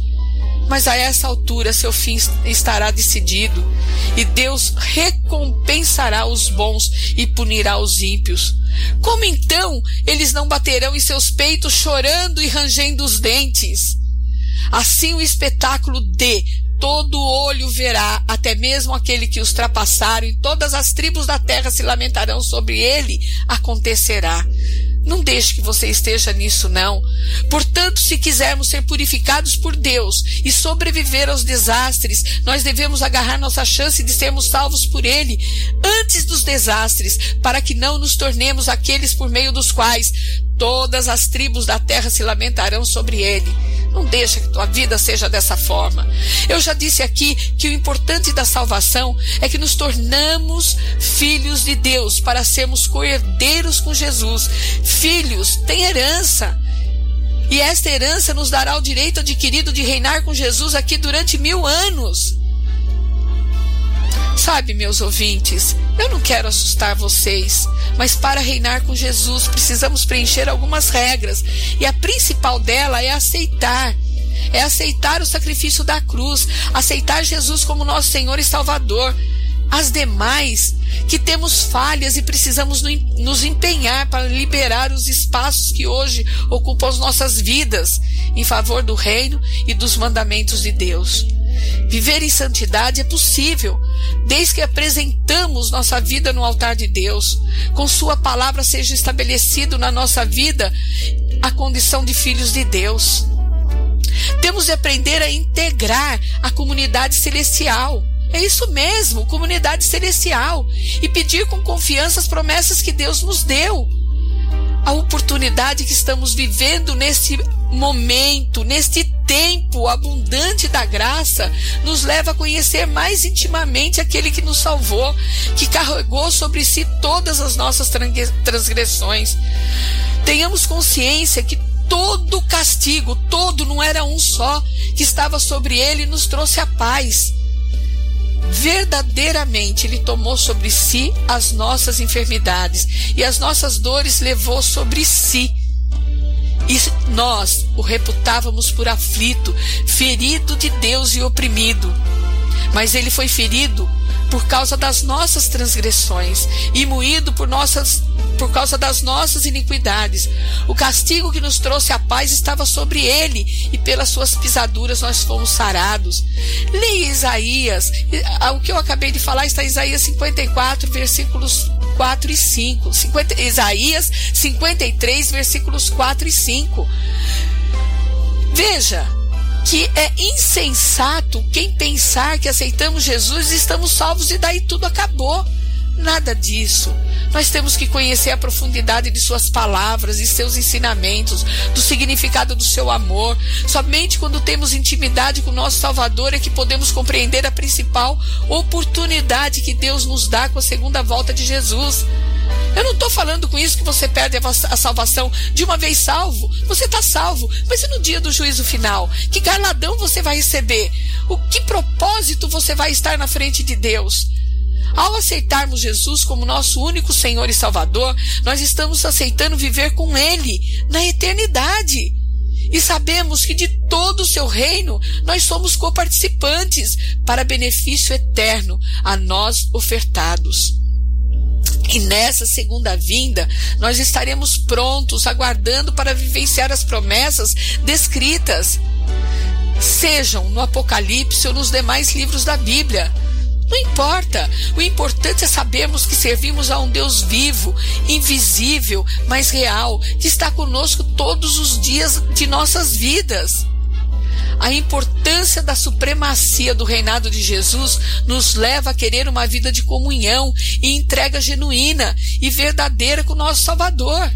S2: Mas a essa altura seu fim estará decidido, e Deus recompensará os bons e punirá os ímpios. Como então eles não baterão em seus peitos chorando e rangendo os dentes? Assim o espetáculo de todo olho verá, até mesmo aquele que os trapassaram, e todas as tribos da terra se lamentarão sobre ele, acontecerá. Não deixe que você esteja nisso, não. Portanto, se quisermos ser purificados por Deus e sobreviver aos desastres, nós devemos agarrar nossa chance de sermos salvos por Ele antes dos desastres, para que não nos tornemos aqueles por meio dos quais todas as tribos da terra se lamentarão sobre Ele. Não deixa que tua vida seja dessa forma. Eu já disse aqui que o importante da salvação é que nos tornamos filhos de Deus para sermos coerdeiros com Jesus. Filhos têm herança. E esta herança nos dará o direito adquirido de reinar com Jesus aqui durante mil anos. Sabe, meus ouvintes, eu não quero assustar vocês, mas para reinar com Jesus precisamos preencher algumas regras, e a principal dela é aceitar. É aceitar o sacrifício da cruz, aceitar Jesus como nosso Senhor e Salvador. As demais, que temos falhas e precisamos nos empenhar para liberar os espaços que hoje ocupam as nossas vidas em favor do reino e dos mandamentos de Deus. Viver em santidade é possível, desde que apresentamos nossa vida no altar de Deus, com Sua palavra seja estabelecido na nossa vida a condição de filhos de Deus. Temos de aprender a integrar a comunidade celestial. É isso mesmo, comunidade celestial. E pedir com confiança as promessas que Deus nos deu. A oportunidade que estamos vivendo nesse momento, neste tempo abundante da graça, nos leva a conhecer mais intimamente aquele que nos salvou, que carregou sobre si todas as nossas transgressões. Tenhamos consciência que todo castigo, todo não era um só, que estava sobre ele e nos trouxe a paz. Verdadeiramente ele tomou sobre si as nossas enfermidades e as nossas dores levou sobre si. E nós o reputávamos por aflito, ferido de Deus e oprimido. Mas ele foi ferido por causa das nossas transgressões e moído por nossas por causa das nossas iniquidades. O castigo que nos trouxe a paz estava sobre ele, e pelas suas pisaduras nós fomos sarados. Leia Isaías, o que eu acabei de falar está em Isaías 54, versículos 4 e 5. 50, Isaías 53, versículos 4 e 5. Veja, que é insensato quem pensar que aceitamos Jesus e estamos salvos e daí tudo acabou. Nada disso. Nós temos que conhecer a profundidade de Suas palavras e seus ensinamentos, do significado do seu amor. Somente quando temos intimidade com o nosso Salvador é que podemos compreender a principal oportunidade que Deus nos dá com a segunda volta de Jesus. Eu não estou falando com isso que você perde a salvação de uma vez salvo. Você está salvo. Mas e no dia do juízo final? Que galadão você vai receber? O que propósito você vai estar na frente de Deus? Ao aceitarmos Jesus como nosso único Senhor e Salvador, nós estamos aceitando viver com Ele na eternidade. E sabemos que de todo o seu reino nós somos coparticipantes para benefício eterno a nós ofertados. E nessa segunda vinda, nós estaremos prontos, aguardando para vivenciar as promessas descritas, sejam no Apocalipse ou nos demais livros da Bíblia. Não importa. O importante é sabermos que servimos a um Deus vivo, invisível, mas real, que está conosco todos os dias de nossas vidas. A importância da supremacia do reinado de Jesus nos leva a querer uma vida de comunhão e entrega genuína e verdadeira com o nosso Salvador.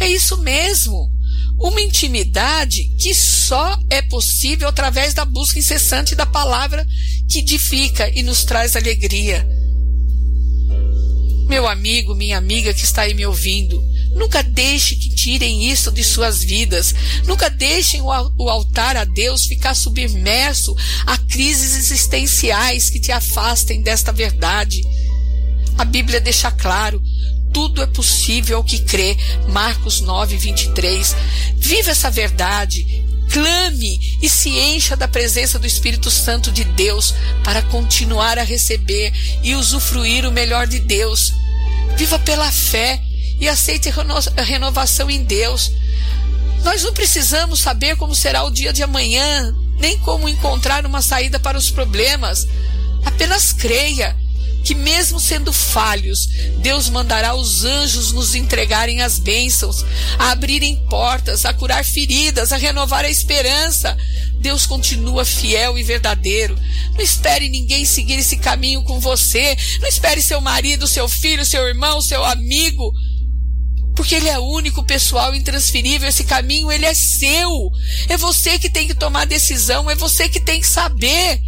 S2: É isso mesmo. Uma intimidade que só é possível através da busca incessante da palavra que edifica e nos traz alegria. Meu amigo, minha amiga que está aí me ouvindo, nunca deixe que tirem isso de suas vidas. Nunca deixem o, altar a Deus ficar submerso a crises existenciais que te afastem desta verdade. A Bíblia deixa claro, tudo é possível ao que crê. Marcos 9, 23. Viva essa verdade. Clame e se encha da presença do Espírito Santo de Deus para continuar a receber e usufruir o melhor de Deus. Viva pela fé e aceite a renovação em Deus. Nós não precisamos saber como será o dia de amanhã, nem como encontrar uma saída para os problemas. Apenas creia que, mesmo sendo falhos, Deus mandará os anjos nos entregarem as bênçãos, a abrirem portas, a curar feridas, a renovar a esperança. Deus continua fiel e verdadeiro. Não espere ninguém seguir esse caminho com você. Não espere seu marido, seu filho, seu irmão, seu amigo. Porque ele é único, pessoal, intransferível. Esse caminho, ele é seu. É você que tem que tomar decisão. É você que tem que saber.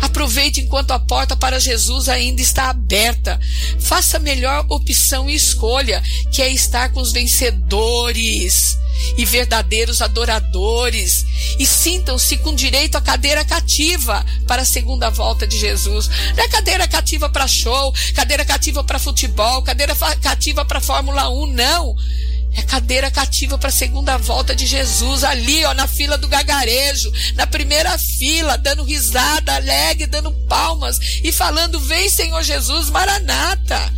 S2: Aproveite enquanto a porta para Jesus ainda está aberta. Faça a melhor opção e escolha, que é estar com os vencedores e verdadeiros adoradores. E sintam-se com direito à cadeira cativa para a segunda volta de Jesus. Não é cadeira cativa para show, cadeira cativa para futebol, cadeira cativa para Fórmula 1, não. É cadeira cativa para a segunda volta de Jesus, ali, ó, na fila do gagarejo, na primeira fila, dando risada, alegre, dando palmas. E falando: Vem, Senhor Jesus, Maranata.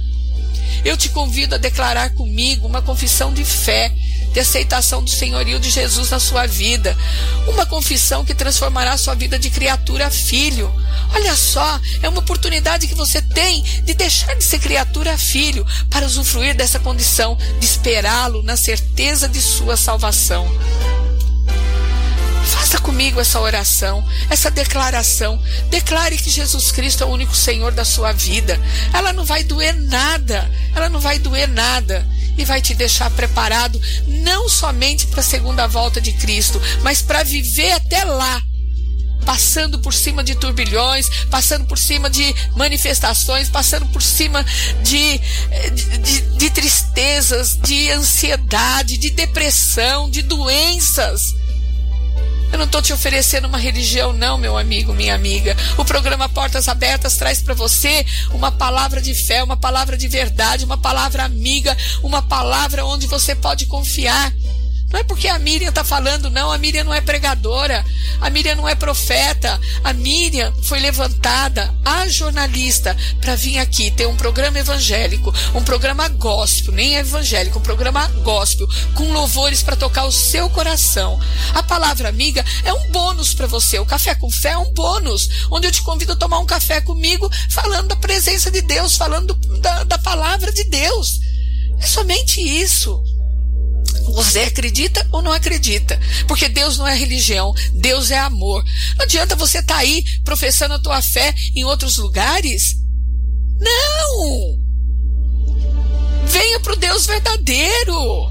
S2: Eu te convido a declarar comigo uma confissão de fé de aceitação do senhorio de Jesus na sua vida. Uma confissão que transformará a sua vida de criatura a filho. Olha só, é uma oportunidade que você tem de deixar de ser criatura a filho para usufruir dessa condição de esperá-lo na certeza de sua salvação. Faça comigo essa oração, essa declaração. Declare que Jesus Cristo é o único Senhor da sua vida. Ela não vai doer nada. Ela não vai doer nada e vai te deixar preparado não somente para a segunda volta de Cristo, mas para viver até lá. Passando por cima de turbilhões, passando por cima de manifestações, passando por cima de, de, de tristezas, de ansiedade, de depressão, de doenças eu não estou te oferecendo uma religião, não, meu amigo, minha amiga. O programa Portas Abertas traz para você uma palavra de fé, uma palavra de verdade, uma palavra amiga, uma palavra onde você pode confiar. Não é porque a Miriam está falando, não. A Miriam não é pregadora. A Miriam não é profeta. A Miriam foi levantada, a jornalista, para vir aqui ter um programa evangélico, um programa gospel, nem evangélico, um programa gospel, com louvores para tocar o seu coração. A palavra amiga é um bônus para você. O café com fé é um bônus, onde eu te convido a tomar um café comigo, falando da presença de Deus, falando da, da palavra de Deus. É somente isso. Você acredita ou não acredita? Porque Deus não é religião, Deus é amor. Não adianta você estar tá aí professando a tua fé em outros lugares. Não! Venha para o Deus verdadeiro.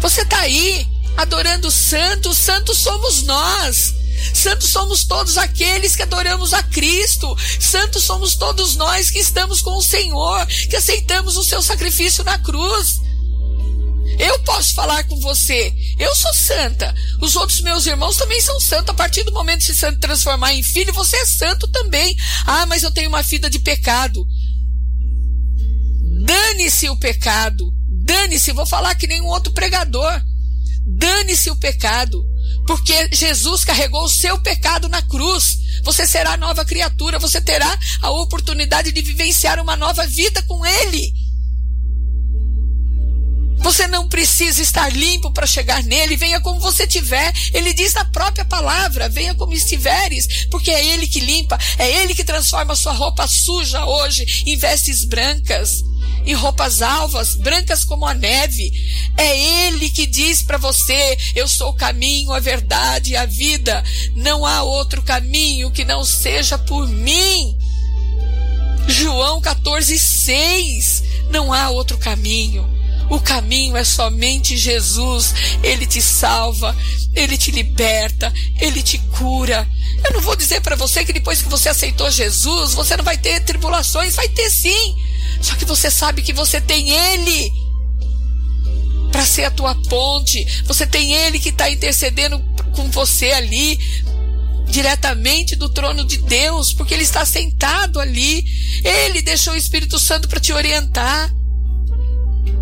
S2: Você está aí adorando o santo, santos somos nós. Santos somos todos aqueles que adoramos a Cristo. Santos somos todos nós que estamos com o Senhor, que aceitamos o seu sacrifício na cruz. Eu posso falar com você. Eu sou santa. Os outros meus irmãos também são santos. A partir do momento de se transformar em filho, você é santo também. Ah, mas eu tenho uma vida de pecado. Dane-se o pecado. Dane-se, vou falar que nem um outro pregador. Dane-se o pecado. Porque Jesus carregou o seu pecado na cruz. Você será nova criatura, você terá a oportunidade de vivenciar uma nova vida com Ele. Você não precisa estar limpo para chegar nele, venha como você tiver. Ele diz na própria palavra: venha como estiveres, porque é ele que limpa, é ele que transforma a sua roupa suja hoje em vestes brancas, em roupas alvas, brancas como a neve. É ele que diz para você: eu sou o caminho, a verdade e a vida. Não há outro caminho que não seja por mim. João 14, 6. Não há outro caminho. O caminho é somente Jesus. Ele te salva, ele te liberta, ele te cura. Eu não vou dizer para você que depois que você aceitou Jesus, você não vai ter tribulações, vai ter sim. Só que você sabe que você tem ele para ser a tua ponte. Você tem ele que está intercedendo com você ali diretamente do trono de Deus, porque ele está sentado ali. Ele deixou o Espírito Santo para te orientar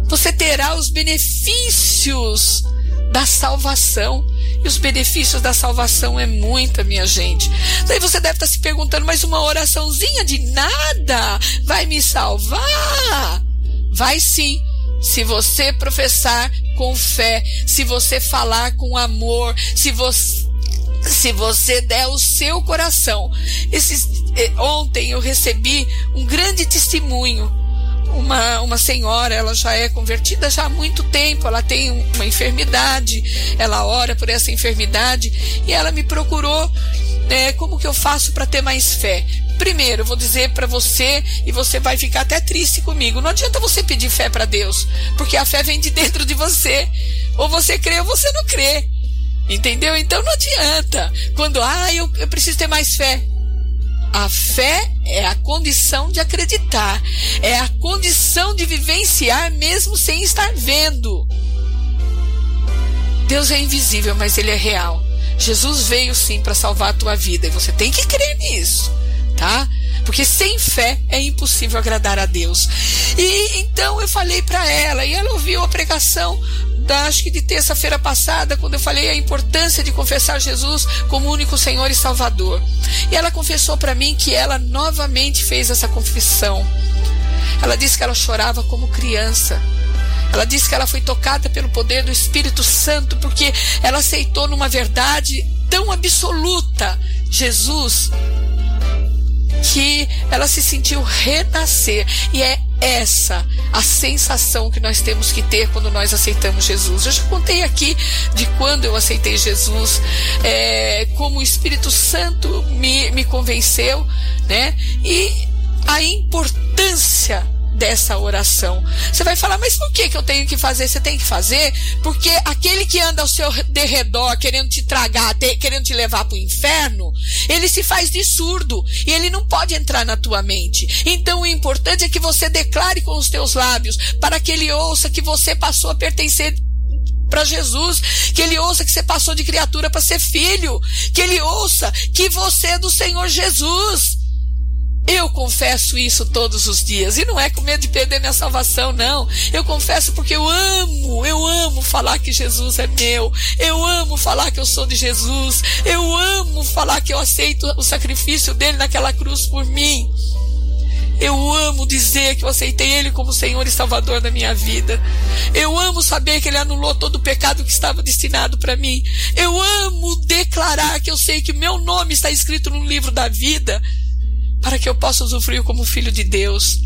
S2: você terá os benefícios da salvação. E os benefícios da salvação é muita, minha gente. Daí você deve estar se perguntando, mas uma oraçãozinha de nada vai me salvar? Vai sim. Se você professar com fé, se você falar com amor, se você se você der o seu coração. Eh, ontem eu recebi um grande testemunho uma, uma senhora, ela já é convertida já há muito tempo, ela tem uma enfermidade, ela ora por essa enfermidade e ela me procurou, né, como que eu faço para ter mais fé? Primeiro, eu vou dizer para você e você vai ficar até triste comigo. Não adianta você pedir fé para Deus, porque a fé vem de dentro de você. Ou você crê ou você não crê. Entendeu? Então não adianta. Quando, ah, eu, eu preciso ter mais fé. A fé é a condição de acreditar, é a condição de vivenciar mesmo sem estar vendo. Deus é invisível, mas ele é real. Jesus veio sim para salvar a tua vida e você tem que crer nisso, tá? Porque sem fé é impossível agradar a Deus. E então eu falei para ela e ela ouviu a pregação da, acho que de terça-feira passada, quando eu falei a importância de confessar Jesus como único Senhor e Salvador. E ela confessou para mim que ela novamente fez essa confissão. Ela disse que ela chorava como criança. Ela disse que ela foi tocada pelo poder do Espírito Santo porque ela aceitou numa verdade tão absoluta Jesus que ela se sentiu renascer. E é essa a sensação que nós temos que ter quando nós aceitamos Jesus. Eu já contei aqui de quando eu aceitei Jesus, é, como o Espírito Santo me, me convenceu, né? E a importância dessa oração. Você vai falar, mas por que, que eu tenho que fazer? Você tem que fazer porque aquele que anda ao seu derredor querendo te tragar, te, querendo te levar para o inferno, ele se faz de surdo e ele não pode entrar na tua mente. Então o importante é que você declare com os teus lábios para que ele ouça que você passou a pertencer para Jesus, que ele ouça que você passou de criatura para ser filho, que ele ouça que você é do Senhor Jesus. Eu confesso isso todos os dias. E não é com medo de perder minha salvação, não. Eu confesso porque eu amo, eu amo falar que Jesus é meu. Eu amo falar que eu sou de Jesus. Eu amo falar que eu aceito o sacrifício dele naquela cruz por mim. Eu amo dizer que eu aceitei Ele como Senhor e Salvador da minha vida. Eu amo saber que Ele anulou todo o pecado que estava destinado para mim. Eu amo declarar que eu sei que o meu nome está escrito no livro da vida para que eu possa usufruir como filho de Deus.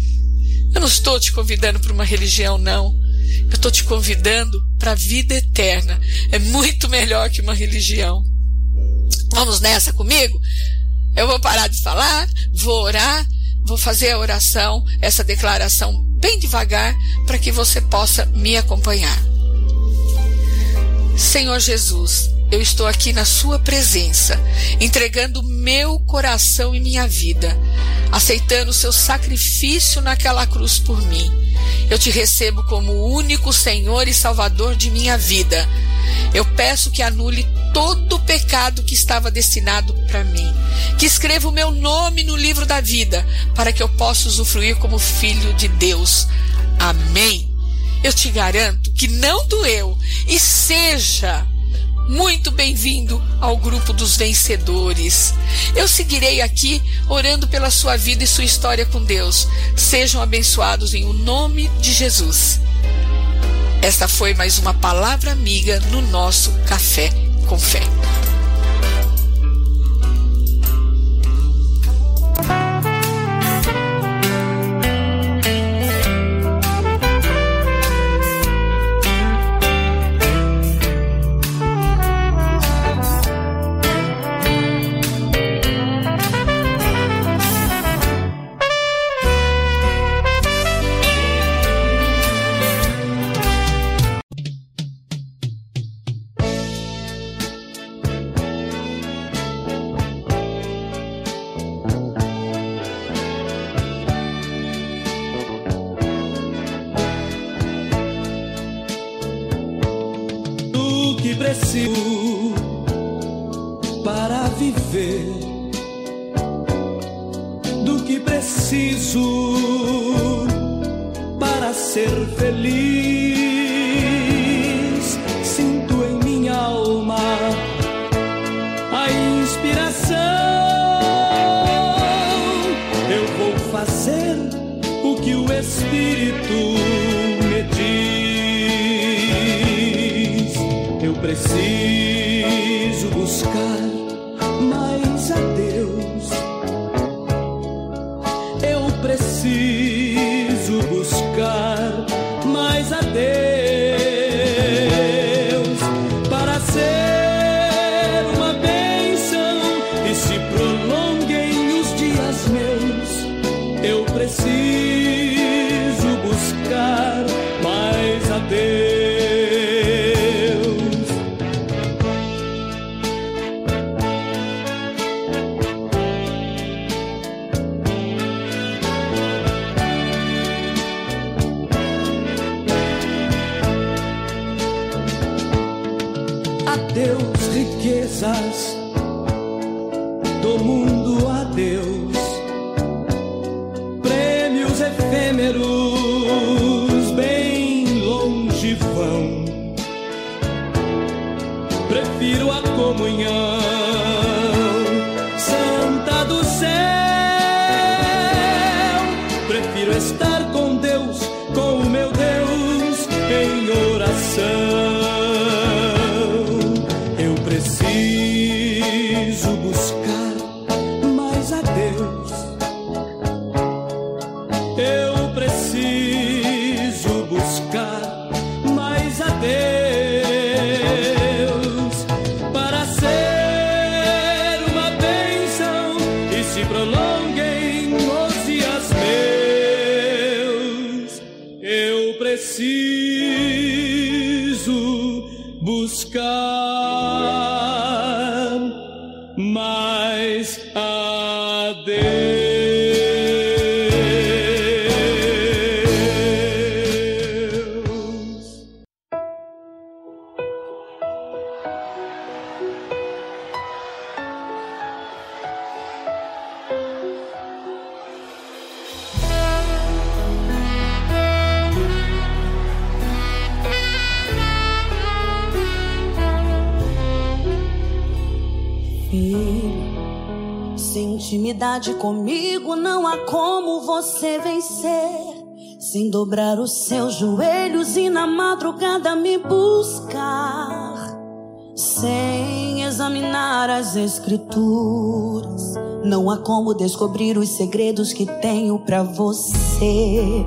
S2: Eu não estou te convidando para uma religião, não. Eu estou te convidando para a vida eterna. É muito melhor que uma religião. Vamos nessa comigo? Eu vou parar de falar, vou orar, vou fazer a oração, essa declaração bem devagar, para que você possa me acompanhar. Senhor Jesus,
S13: eu estou aqui na Sua presença, entregando meu coração e minha vida, aceitando o Seu sacrifício naquela cruz por mim. Eu te recebo como o único Senhor e Salvador de minha vida. Eu peço que anule todo o pecado que estava destinado para mim, que escreva o meu nome no livro da vida, para que eu possa usufruir como filho de Deus. Amém. Eu te garanto que não doeu e seja muito bem-vindo ao grupo dos vencedores. Eu seguirei aqui orando pela sua vida e sua história com Deus. Sejam abençoados em o nome de Jesus. Esta foi mais uma palavra amiga no nosso Café com Fé.
S14: Vencer. Sem dobrar os seus joelhos e na madrugada me buscar. Sem examinar as escrituras, não há como descobrir os segredos que tenho pra você.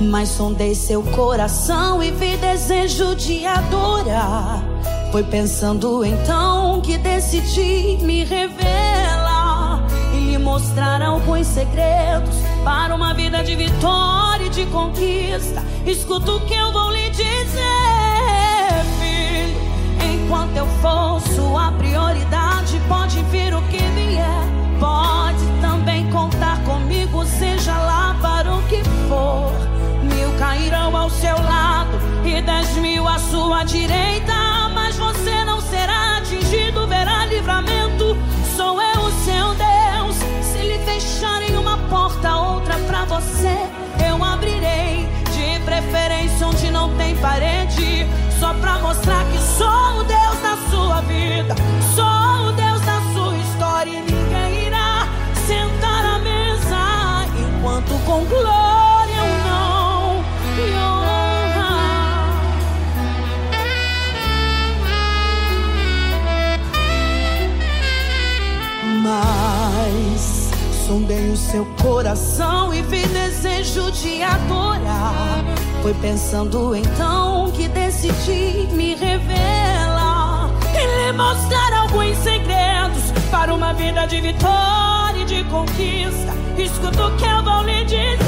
S14: Mas sondei seu coração e vi desejo de adorar. Foi pensando então que decidi me revelar e lhe mostrar alguns segredos para uma vida de vitória e de conquista. Escuta o que eu vou lhe dizer, filho. Enquanto eu for sua prioridade, pode vir o que vier. Pode também contar comigo, seja lá para o que for. Mil cairão ao seu lado e dez mil à sua direita. Mas você não será atingido, verá livramento. Porta, outra pra você, eu abrirei. De preferência onde não tem parede. Só pra mostrar que sou o Deus da sua vida. Sou o Deus da sua história. E ninguém irá sentar à mesa enquanto com glória eu não me honra. Mas sondei o seu coração e vi desejo de adorar. Foi pensando então que decidi me revelar e lhe mostrar alguns segredos para uma vida de vitória e de conquista. Escuta o que eu vou lhe dizer,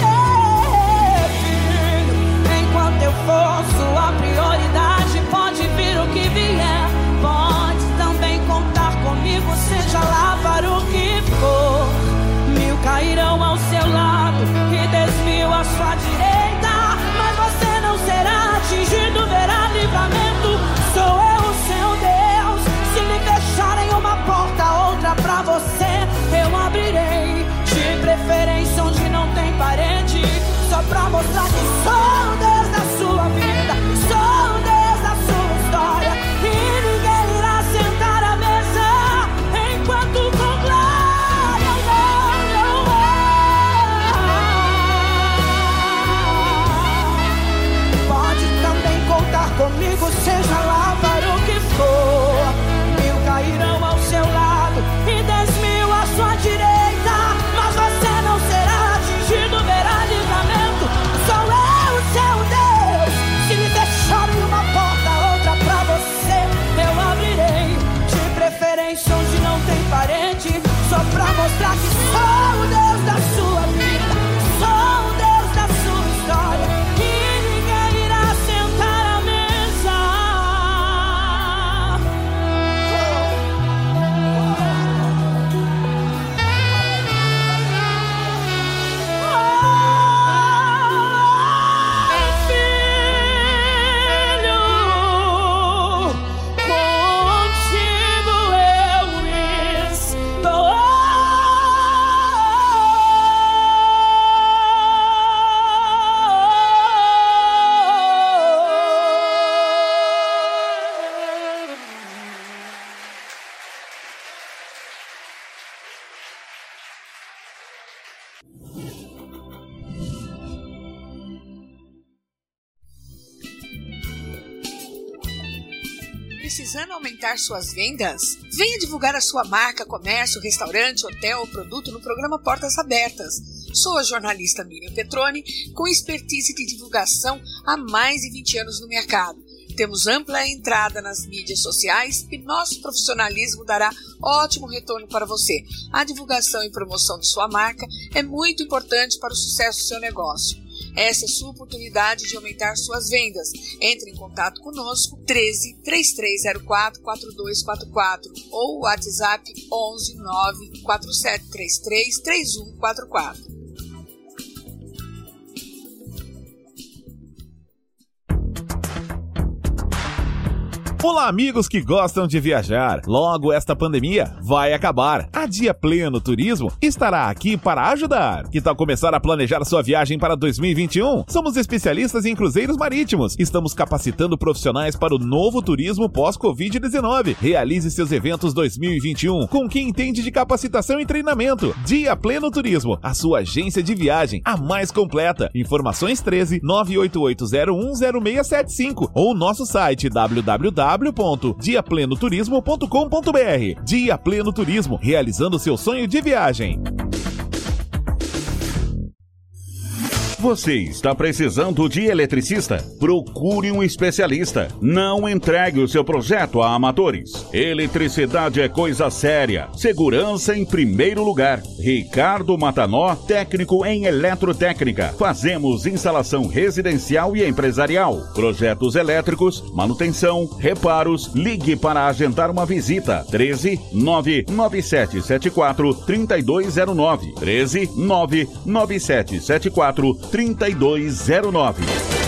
S14: filho. Enquanto eu for sua prioridade, pode vir o que vier. Pode também contar comigo, seja lá para o que for. Cairão ao seu lado e dez mil à sua direita. Mas você não será atingido, verá livramento. Sou eu o seu Deus. Se lhe fecharem uma porta, outra pra você, eu abrirei. De preferência onde não tem parede. Só pra mostrar que sou Deus
S2: Precisando aumentar suas vendas? Venha divulgar a sua marca, comércio, restaurante, hotel ou produto no programa Portas Abertas. Sou a jornalista Miriam Petroni, com expertise de divulgação há mais de 20 anos no mercado. Temos ampla entrada nas mídias sociais e nosso profissionalismo dará ótimo retorno para você. A divulgação e promoção de sua marca é muito importante para o sucesso do seu negócio. Essa é sua oportunidade de aumentar suas vendas. Entre em contato conosco 13 3304 4244 ou WhatsApp 11 9 4733 3144.
S8: Olá, amigos que gostam de viajar. Logo esta pandemia vai acabar. A Dia Pleno Turismo estará aqui para ajudar. Que tal começar a planejar sua viagem para 2021? Somos especialistas em cruzeiros marítimos. Estamos capacitando profissionais para o novo turismo pós-Covid-19. Realize seus eventos 2021 com quem entende de capacitação e treinamento. Dia Pleno Turismo, a sua agência de viagem, a mais completa. Informações 13 988010675 ou nosso site www www.diaplenoturismo.com.br. Dia Pleno Turismo, realizando seu sonho de viagem.
S11: Você está precisando de eletricista? Procure um especialista. Não entregue o seu projeto a amadores. Eletricidade é coisa séria. Segurança em primeiro lugar. Ricardo Matanó, técnico em eletrotécnica. Fazemos instalação residencial e empresarial. Projetos elétricos, manutenção, reparos. Ligue para agendar uma visita. 13 99774 3209. 13 99774 3209.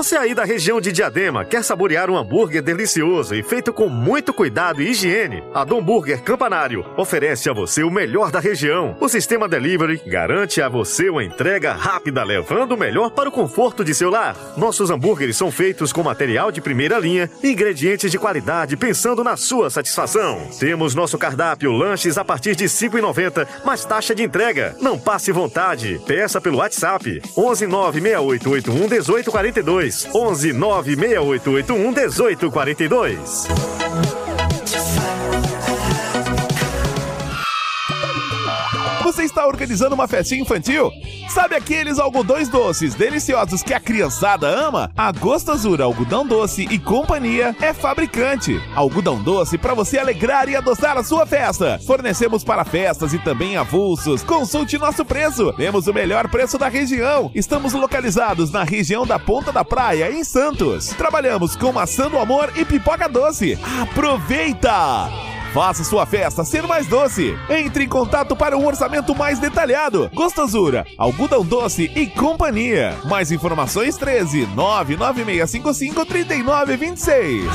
S9: Você aí da região de Diadema quer saborear um hambúrguer delicioso e feito com muito cuidado e higiene? A Dom Burger Campanário oferece a você o melhor da região. O sistema delivery garante a você uma entrega rápida, levando o melhor para o conforto de seu lar. Nossos hambúrgueres são feitos com material de primeira linha e ingredientes de qualidade, pensando na sua satisfação. Temos nosso cardápio lanches a partir de R$ 5,90, mais taxa de entrega. Não passe vontade. Peça pelo WhatsApp 11 96881 1842. 11 96881 1842.
S8: Está organizando uma festinha infantil? Sabe aqueles algodões doces deliciosos que a criançada ama? A Gostosura Algodão Doce e Companhia é fabricante. Algodão doce para você alegrar e adoçar a sua festa. Fornecemos para festas e também avulsos. Consulte nosso preço. Temos o melhor preço da região. Estamos localizados na região da Ponta da Praia, em Santos. Trabalhamos com maçã do amor e pipoca doce. Aproveita! Faça sua festa ser mais doce. Entre em contato para um orçamento mais detalhado. Gostosura, algodão doce e companhia. Mais informações 13 99655 3926.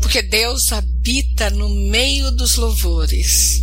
S2: Porque Deus habita no meio dos louvores.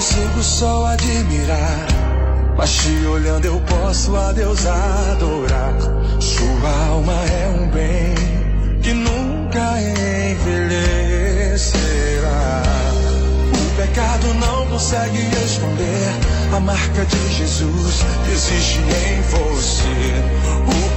S10: Consigo só admirar. Mas te olhando eu posso a Deus adorar. Sua alma é um bem que nunca envelhecerá. O pecado não consegue esconder a marca de Jesus que existe em você.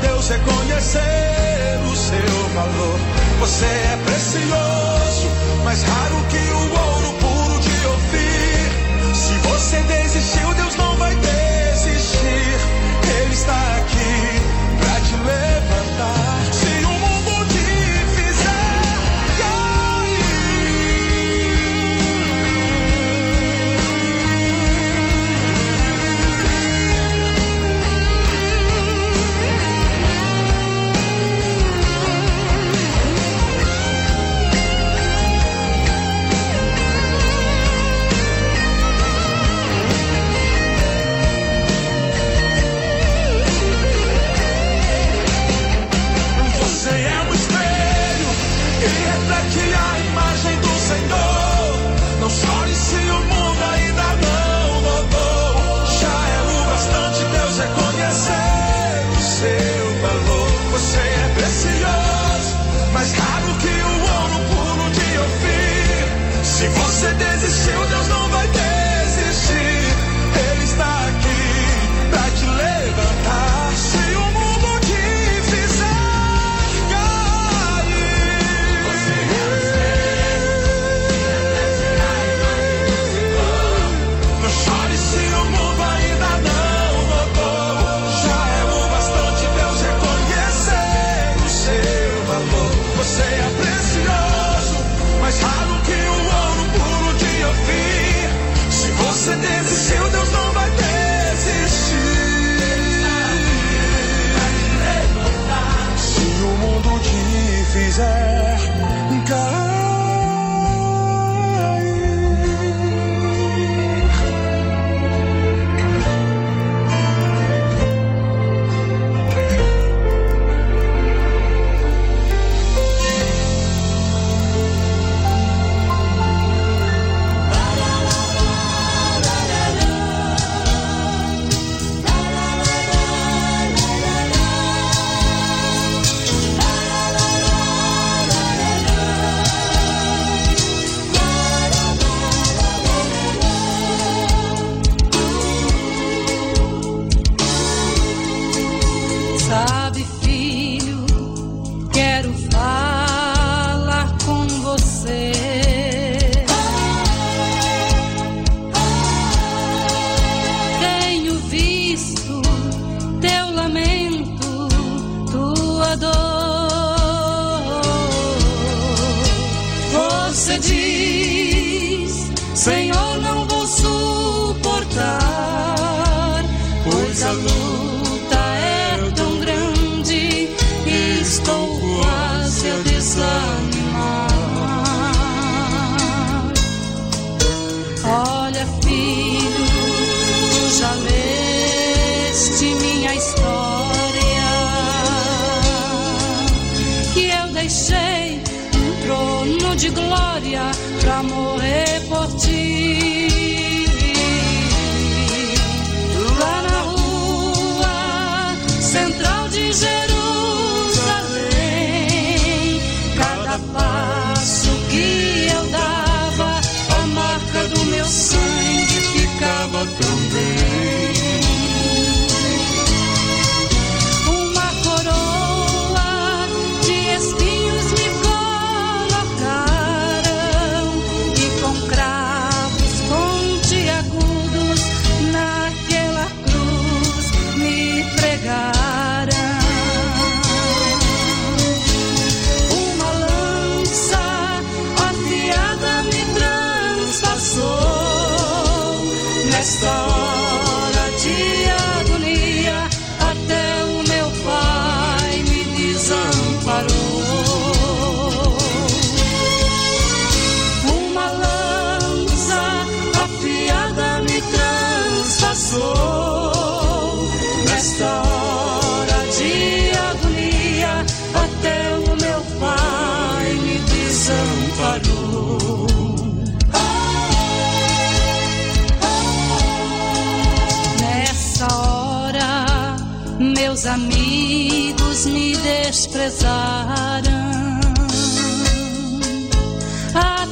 S10: Deus reconhecer o seu valor. Você é precioso, mais raro que o ouro puro de Ofir. Se você desistiu, Deus não vai desistir.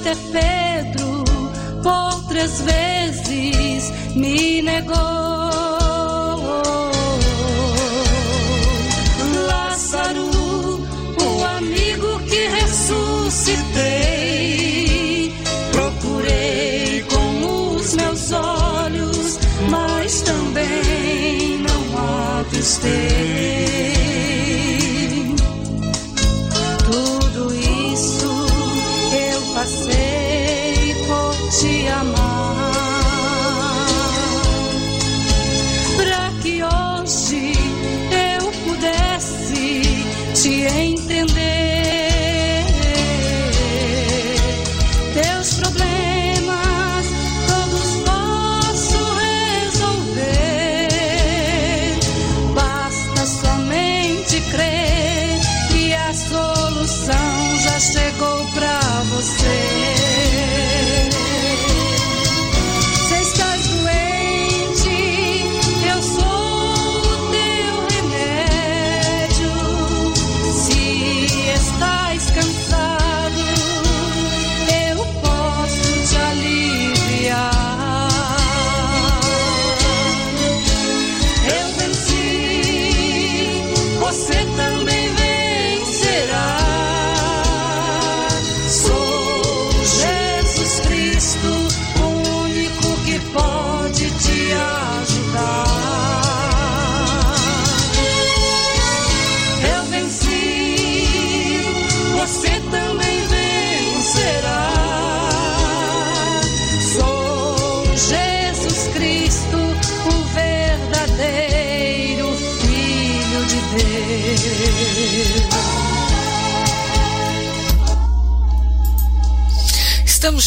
S5: Até Pedro, por três vezes, me negou. Lázaro, o amigo que ressuscitei, procurei com os meus olhos, mas também não avistei. Amar,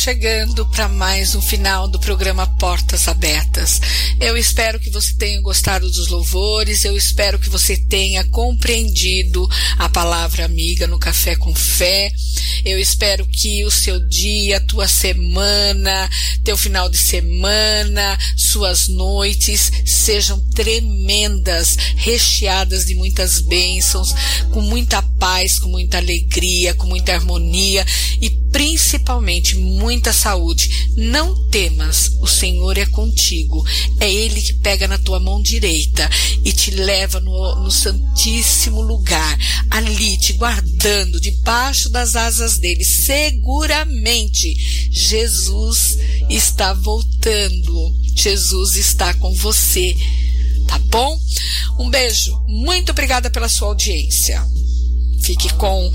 S2: chegando para mais um final do programa Portas Abertas. Eu espero que você tenha gostado dos louvores, eu espero que você tenha compreendido a palavra amiga no Café com Fé. Eu espero que o seu dia, a tua semana, teu final de semana, suas noites sejam tremendas, recheadas de muitas bênçãos, com muita paz, com muita alegria, com muita harmonia e principalmente muita saúde. Não temas, o Senhor é contigo. É Ele que pega na tua mão direita e te leva no, no santíssimo lugar, ali te guardando debaixo das asas dele. Seguramente Jesus está voltando. Jesus está com você. Tá bom? Um beijo. Muito obrigada pela sua audiência. Fique com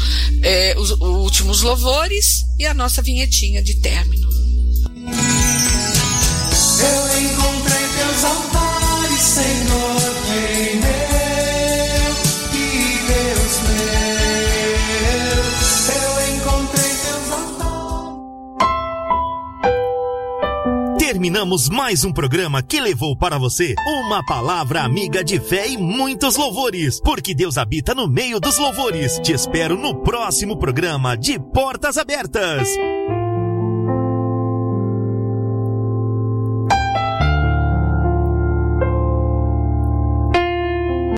S2: os, os últimos louvores e a nossa vinhetinha de término.
S15: Eu encontrei teus altares, Senhor.
S1: Terminamos mais um programa que levou para você uma palavra amiga de fé e muitos louvores, porque Deus habita no meio dos louvores. Te espero no próximo programa de Portas Abertas.